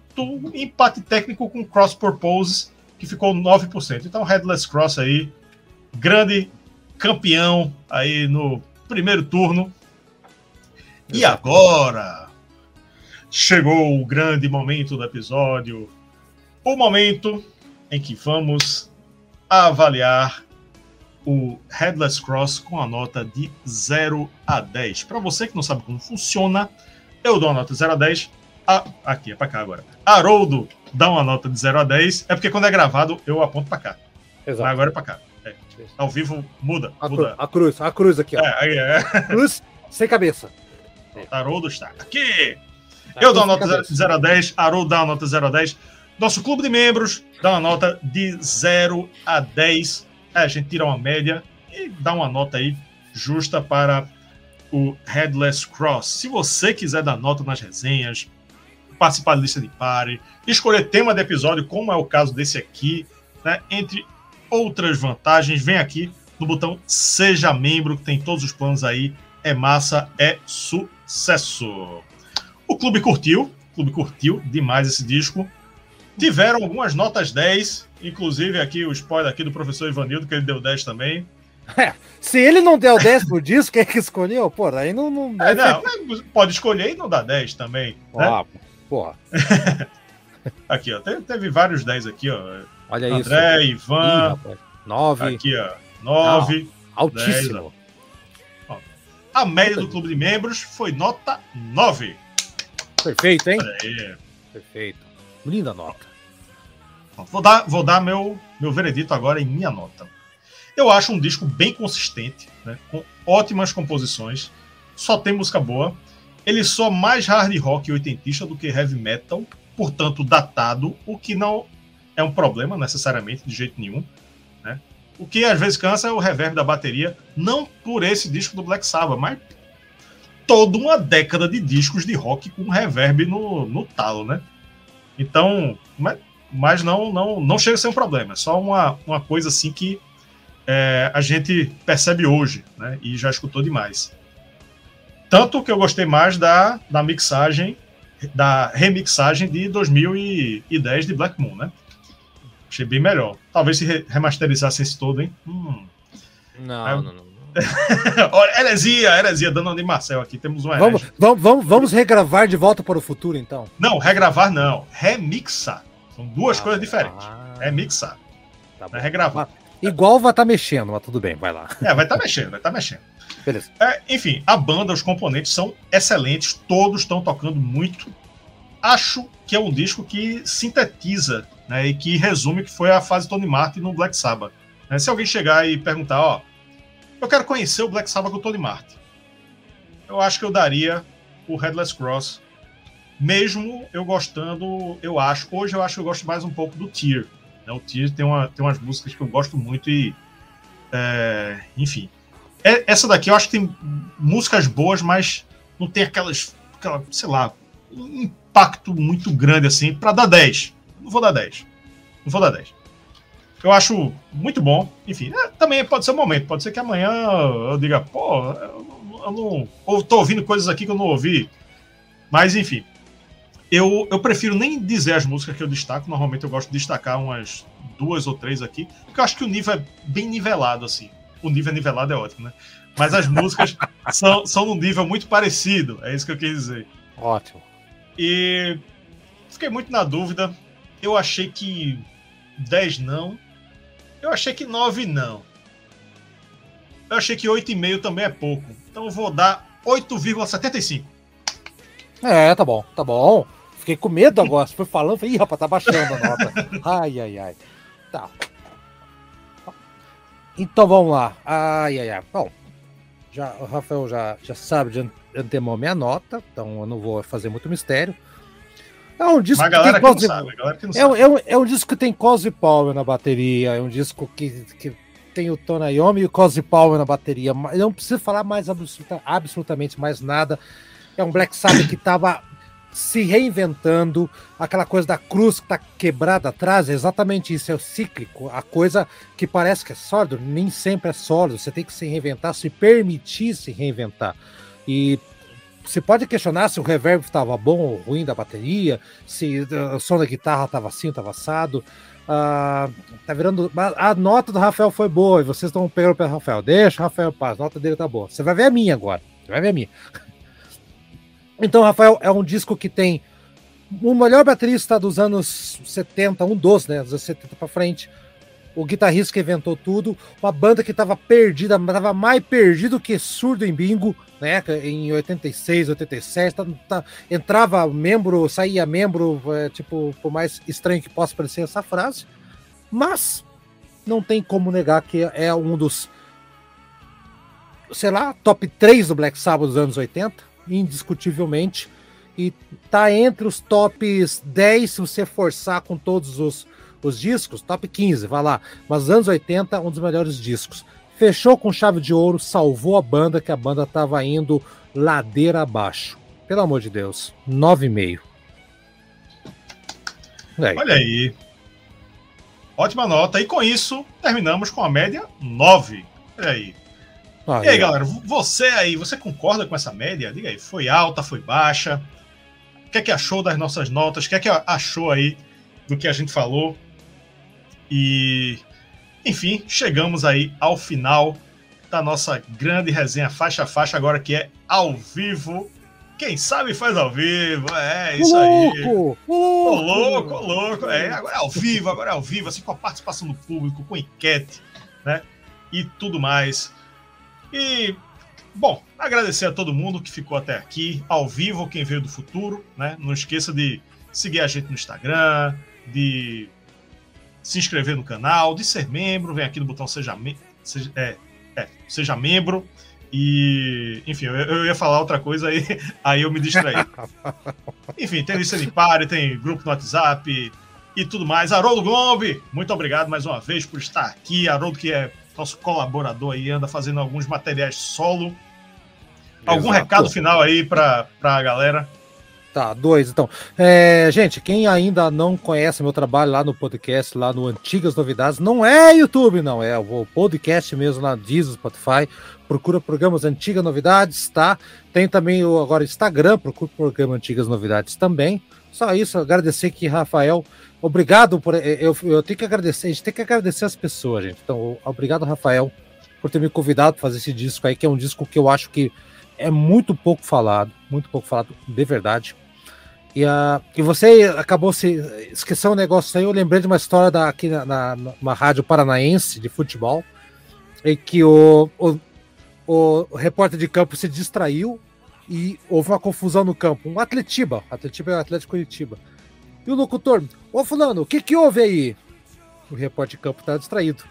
Empate técnico com Cross Purpose, que ficou 9%. Então, Headless Cross aí, grande campeão aí no primeiro turno. E agora chegou o grande momento do episódio, o momento em que vamos avaliar o Headless Cross com a nota de 0 a 10. Para você que não sabe como funciona, eu dou a nota 0 a 10. A... Aqui, é para cá agora. Haroldo dá uma nota de 0 a 10. É porque quando é gravado eu aponto para cá. Exato. Mas agora é para cá. É. Ao vivo muda. A, muda. a cruz, a cruz aqui. Ó. É, é. Cruz sem cabeça. Haroldo está aqui. Tá Eu dou uma nota de 0 a 10, Haroldo dá uma nota de 0 a 10. Nosso clube de membros dá uma nota de 0 a 10. É, a gente tira uma média e dá uma nota aí justa para o Headless Cross. Se você quiser dar nota nas resenhas, participar da lista de pare, escolher tema de episódio, como é o caso desse aqui, né? Entre outras vantagens, vem aqui no botão Seja Membro, que tem todos os planos aí. É massa, é sucesso. O clube curtiu, o clube curtiu demais esse disco. Tiveram algumas notas 10, inclusive aqui o spoiler aqui do professor Ivanildo, que ele deu 10 também. É, se ele não deu 10 por disco, quem é que escolheu? Pô, aí não. não, é, não pode escolher e não dá 10 também. Né? porra. aqui, ó. Teve, teve, vários 10 aqui, ó. Olha André, isso. Ivan. 9. Aqui, ó. 9. Altíssimo. 10, a média do clube de membros foi nota 9. Perfeito, hein? Perfeito. Linda nota. Vou dar, vou dar meu, meu veredito agora em minha nota. Eu acho um disco bem consistente, né, com ótimas composições, só tem música boa. Ele soa mais hard rock oitentista do que heavy metal, portanto datado, o que não é um problema necessariamente, de jeito nenhum. Né? O que às vezes cansa é o reverb da bateria, não por esse disco do Black Sabbath, mas toda uma década de discos de rock com reverb no, no talo, né? Então, mas, mas não, não, não chega a ser um problema, é só uma, uma coisa assim que é, a gente percebe hoje, né? E já escutou demais. Tanto que eu gostei mais da, da mixagem, da remixagem de 2010 de Black Moon, né? Achei bem melhor. Talvez se remasterizasse esse todo, hein? Hum. Não, é... não, não. Olha, heresia, heresia, dando de Marcel aqui. Temos um vamos, vamos, vamos, vamos regravar de volta para o futuro, então? Não, regravar não. Remixar. São duas ah, coisas diferentes. Ah, remixar. Tá é regravar. Igual vai estar tá mexendo, mas tudo bem, vai lá. É, vai estar tá mexendo, vai estar tá mexendo. Beleza. É, enfim, a banda, os componentes são excelentes, todos estão tocando muito. Acho que é um disco que sintetiza né, e que resume que foi a fase Tony Martin no Black Sabbath. É, se alguém chegar e perguntar, ó, eu quero conhecer o Black Sabbath com o Tony Martin, eu acho que eu daria o Headless Cross, mesmo eu gostando, eu acho, hoje eu acho que eu gosto mais um pouco do Tear, né? O Tears tem, uma, tem umas músicas que eu gosto muito e. É, enfim. É, essa daqui eu acho que tem músicas boas, mas não tem aquelas. Aquela, sei lá, um impacto muito grande assim para dar 10. Não vou dar 10. Não vou dar 10. Eu acho muito bom. Enfim, é, também pode ser um momento. Pode ser que amanhã eu diga, pô, eu, eu não. Ou tô ouvindo coisas aqui que eu não ouvi. Mas, enfim, eu, eu prefiro nem dizer as músicas que eu destaco. Normalmente eu gosto de destacar umas duas ou três aqui, porque eu acho que o nível é bem nivelado, assim. O nível nivelado é ótimo, né? Mas as músicas são, são num nível muito parecido. É isso que eu quis dizer. Ótimo. E fiquei muito na dúvida. Eu achei que 10 não. Eu achei que 9 não. Eu achei que 8,5 também é pouco. Então eu vou dar 8,75. É, tá bom, tá bom. Fiquei com medo agora. Foi falando, falei, ih, rapaz, tá baixando a nota. Ai, ai, ai. Tá. Então vamos lá. Ai, ai, ai. Bom, já, o Rafael já, já sabe de antemão minha nota, então eu não vou fazer muito mistério. É um disco Mas que tem Cosme... sabe, é, é, um, é um disco que tem Cosme Power na bateria, é um disco que, que tem o Tony Iommi e o Cosme Power na bateria. Eu não preciso falar mais absoluta, absolutamente mais nada. É um Black Sabbath que estava se reinventando, aquela coisa da cruz que tá quebrada atrás, é exatamente isso, é o cíclico, a coisa que parece que é sólido, nem sempre é sólido, você tem que se reinventar, se permitir se reinventar. E você pode questionar se o reverb estava bom ou ruim da bateria, se o som da guitarra estava assim, estava assado. Uh, tá virando. A nota do Rafael foi boa e vocês estão pegando pelo Rafael. Deixa o Rafael paz, a nota dele tá boa. Você vai ver a minha agora. Você vai ver a minha. Então, Rafael, é um disco que tem o melhor baterista dos anos 70, um dos, né, dos anos 70 para frente, o guitarrista que inventou tudo, uma banda que estava perdida, estava mais perdido que surdo em bingo, né, em 86, 87, tá, tá, entrava membro, saía membro, é, tipo, por mais estranho que possa parecer essa frase, mas não tem como negar que é um dos, sei lá, top 3 do Black Sabbath dos anos 80, indiscutivelmente. E tá entre os tops 10 se você forçar com todos os, os discos, top 15, vai lá. Mas anos 80, um dos melhores discos. Fechou com chave de ouro, salvou a banda, que a banda tava indo ladeira abaixo. Pelo amor de Deus, 9,5. Aí. Olha aí. Ótima nota. E com isso, terminamos com a média 9. Olha aí. Ah, e aí, é. galera, você aí, você concorda com essa média? Diga aí, foi alta, foi baixa? O que é que achou das nossas notas? O que é que achou aí do que a gente falou? E, enfim, chegamos aí ao final da nossa grande resenha faixa a faixa, agora que é ao vivo. Quem sabe faz ao vivo, é isso aí. Louco, louco, louco, louco. É, agora é ao vivo, agora é ao vivo, assim com a participação do público, com enquete, né? E tudo mais. E, bom, agradecer a todo mundo que ficou até aqui, ao vivo, quem veio do futuro, né? Não esqueça de seguir a gente no Instagram, de se inscrever no canal, de ser membro, vem aqui no botão Seja, seja, é, é, seja membro. E, enfim, eu, eu, ia falar outra coisa aí, aí eu me distraí. enfim, tem lista de pare, tem grupo no WhatsApp e tudo mais. Haroldo Globe, muito obrigado mais uma vez por estar aqui. Haroldo, que é nosso colaborador aí, anda fazendo alguns materiais solo. Algum Exato. recado final aí para a galera? Tá, dois então. É, gente, quem ainda não conhece meu trabalho lá no podcast, lá no Antigas Novidades, não é YouTube, não, é o podcast mesmo na Deezer, Spotify. Procura programas Antigas Novidades, tá? Tem também o agora Instagram, procura o programa Antigas Novidades também. Só isso, agradecer aqui, Rafael. Obrigado por. Eu, eu tenho que agradecer, a gente tem que agradecer as pessoas, gente. Então, obrigado, Rafael, por ter me convidado para fazer esse disco aí, que é um disco que eu acho que é muito pouco falado, muito pouco falado, de verdade. E, a, e você acabou se esqueceu um negócio aí. Eu lembrei de uma história da, aqui na, na rádio paranaense de futebol, em que o, o, o repórter de campo se distraiu e houve uma confusão no campo. Um Atletiba, Atletiba é o Atlético Curitiba. E o locutor, ô fulano, o que que houve aí? O repórter de campo tá distraído.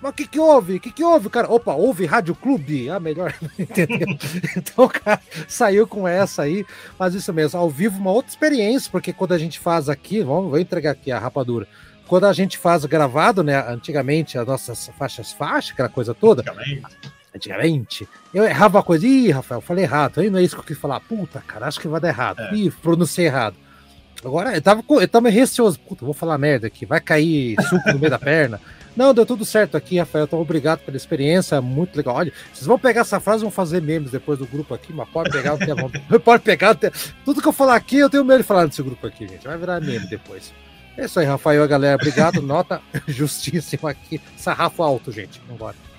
Mas o que que houve? O que que houve, cara? Opa, houve Rádio Clube? Ah, melhor, entendeu? então o cara saiu com essa aí, mas isso mesmo, ao vivo uma outra experiência, porque quando a gente faz aqui, vamos, vou entregar aqui a rapadura, quando a gente faz gravado, né, antigamente, as nossas faixas faixas, aquela coisa toda, antigamente antigamente, eu errava a coisa. Ih, Rafael, falei errado. Aí não é isso que eu quis falar. Puta, cara, acho que vai dar errado. É. Ih, pronunciei errado. Agora, eu tava, eu tava receoso. Puta, vou falar merda aqui. Vai cair suco no meio da perna. Não, deu tudo certo aqui, Rafael. Então, obrigado pela experiência. Muito legal. Olha, vocês vão pegar essa frase e vão fazer memes depois do grupo aqui, mas pode pegar, pode pegar. Tudo que eu falar aqui, eu tenho medo de falar nesse grupo aqui, gente. Vai virar meme depois. É isso aí, Rafael, galera. Obrigado. Nota justíssima aqui. Sarrafo alto, gente. Vambora.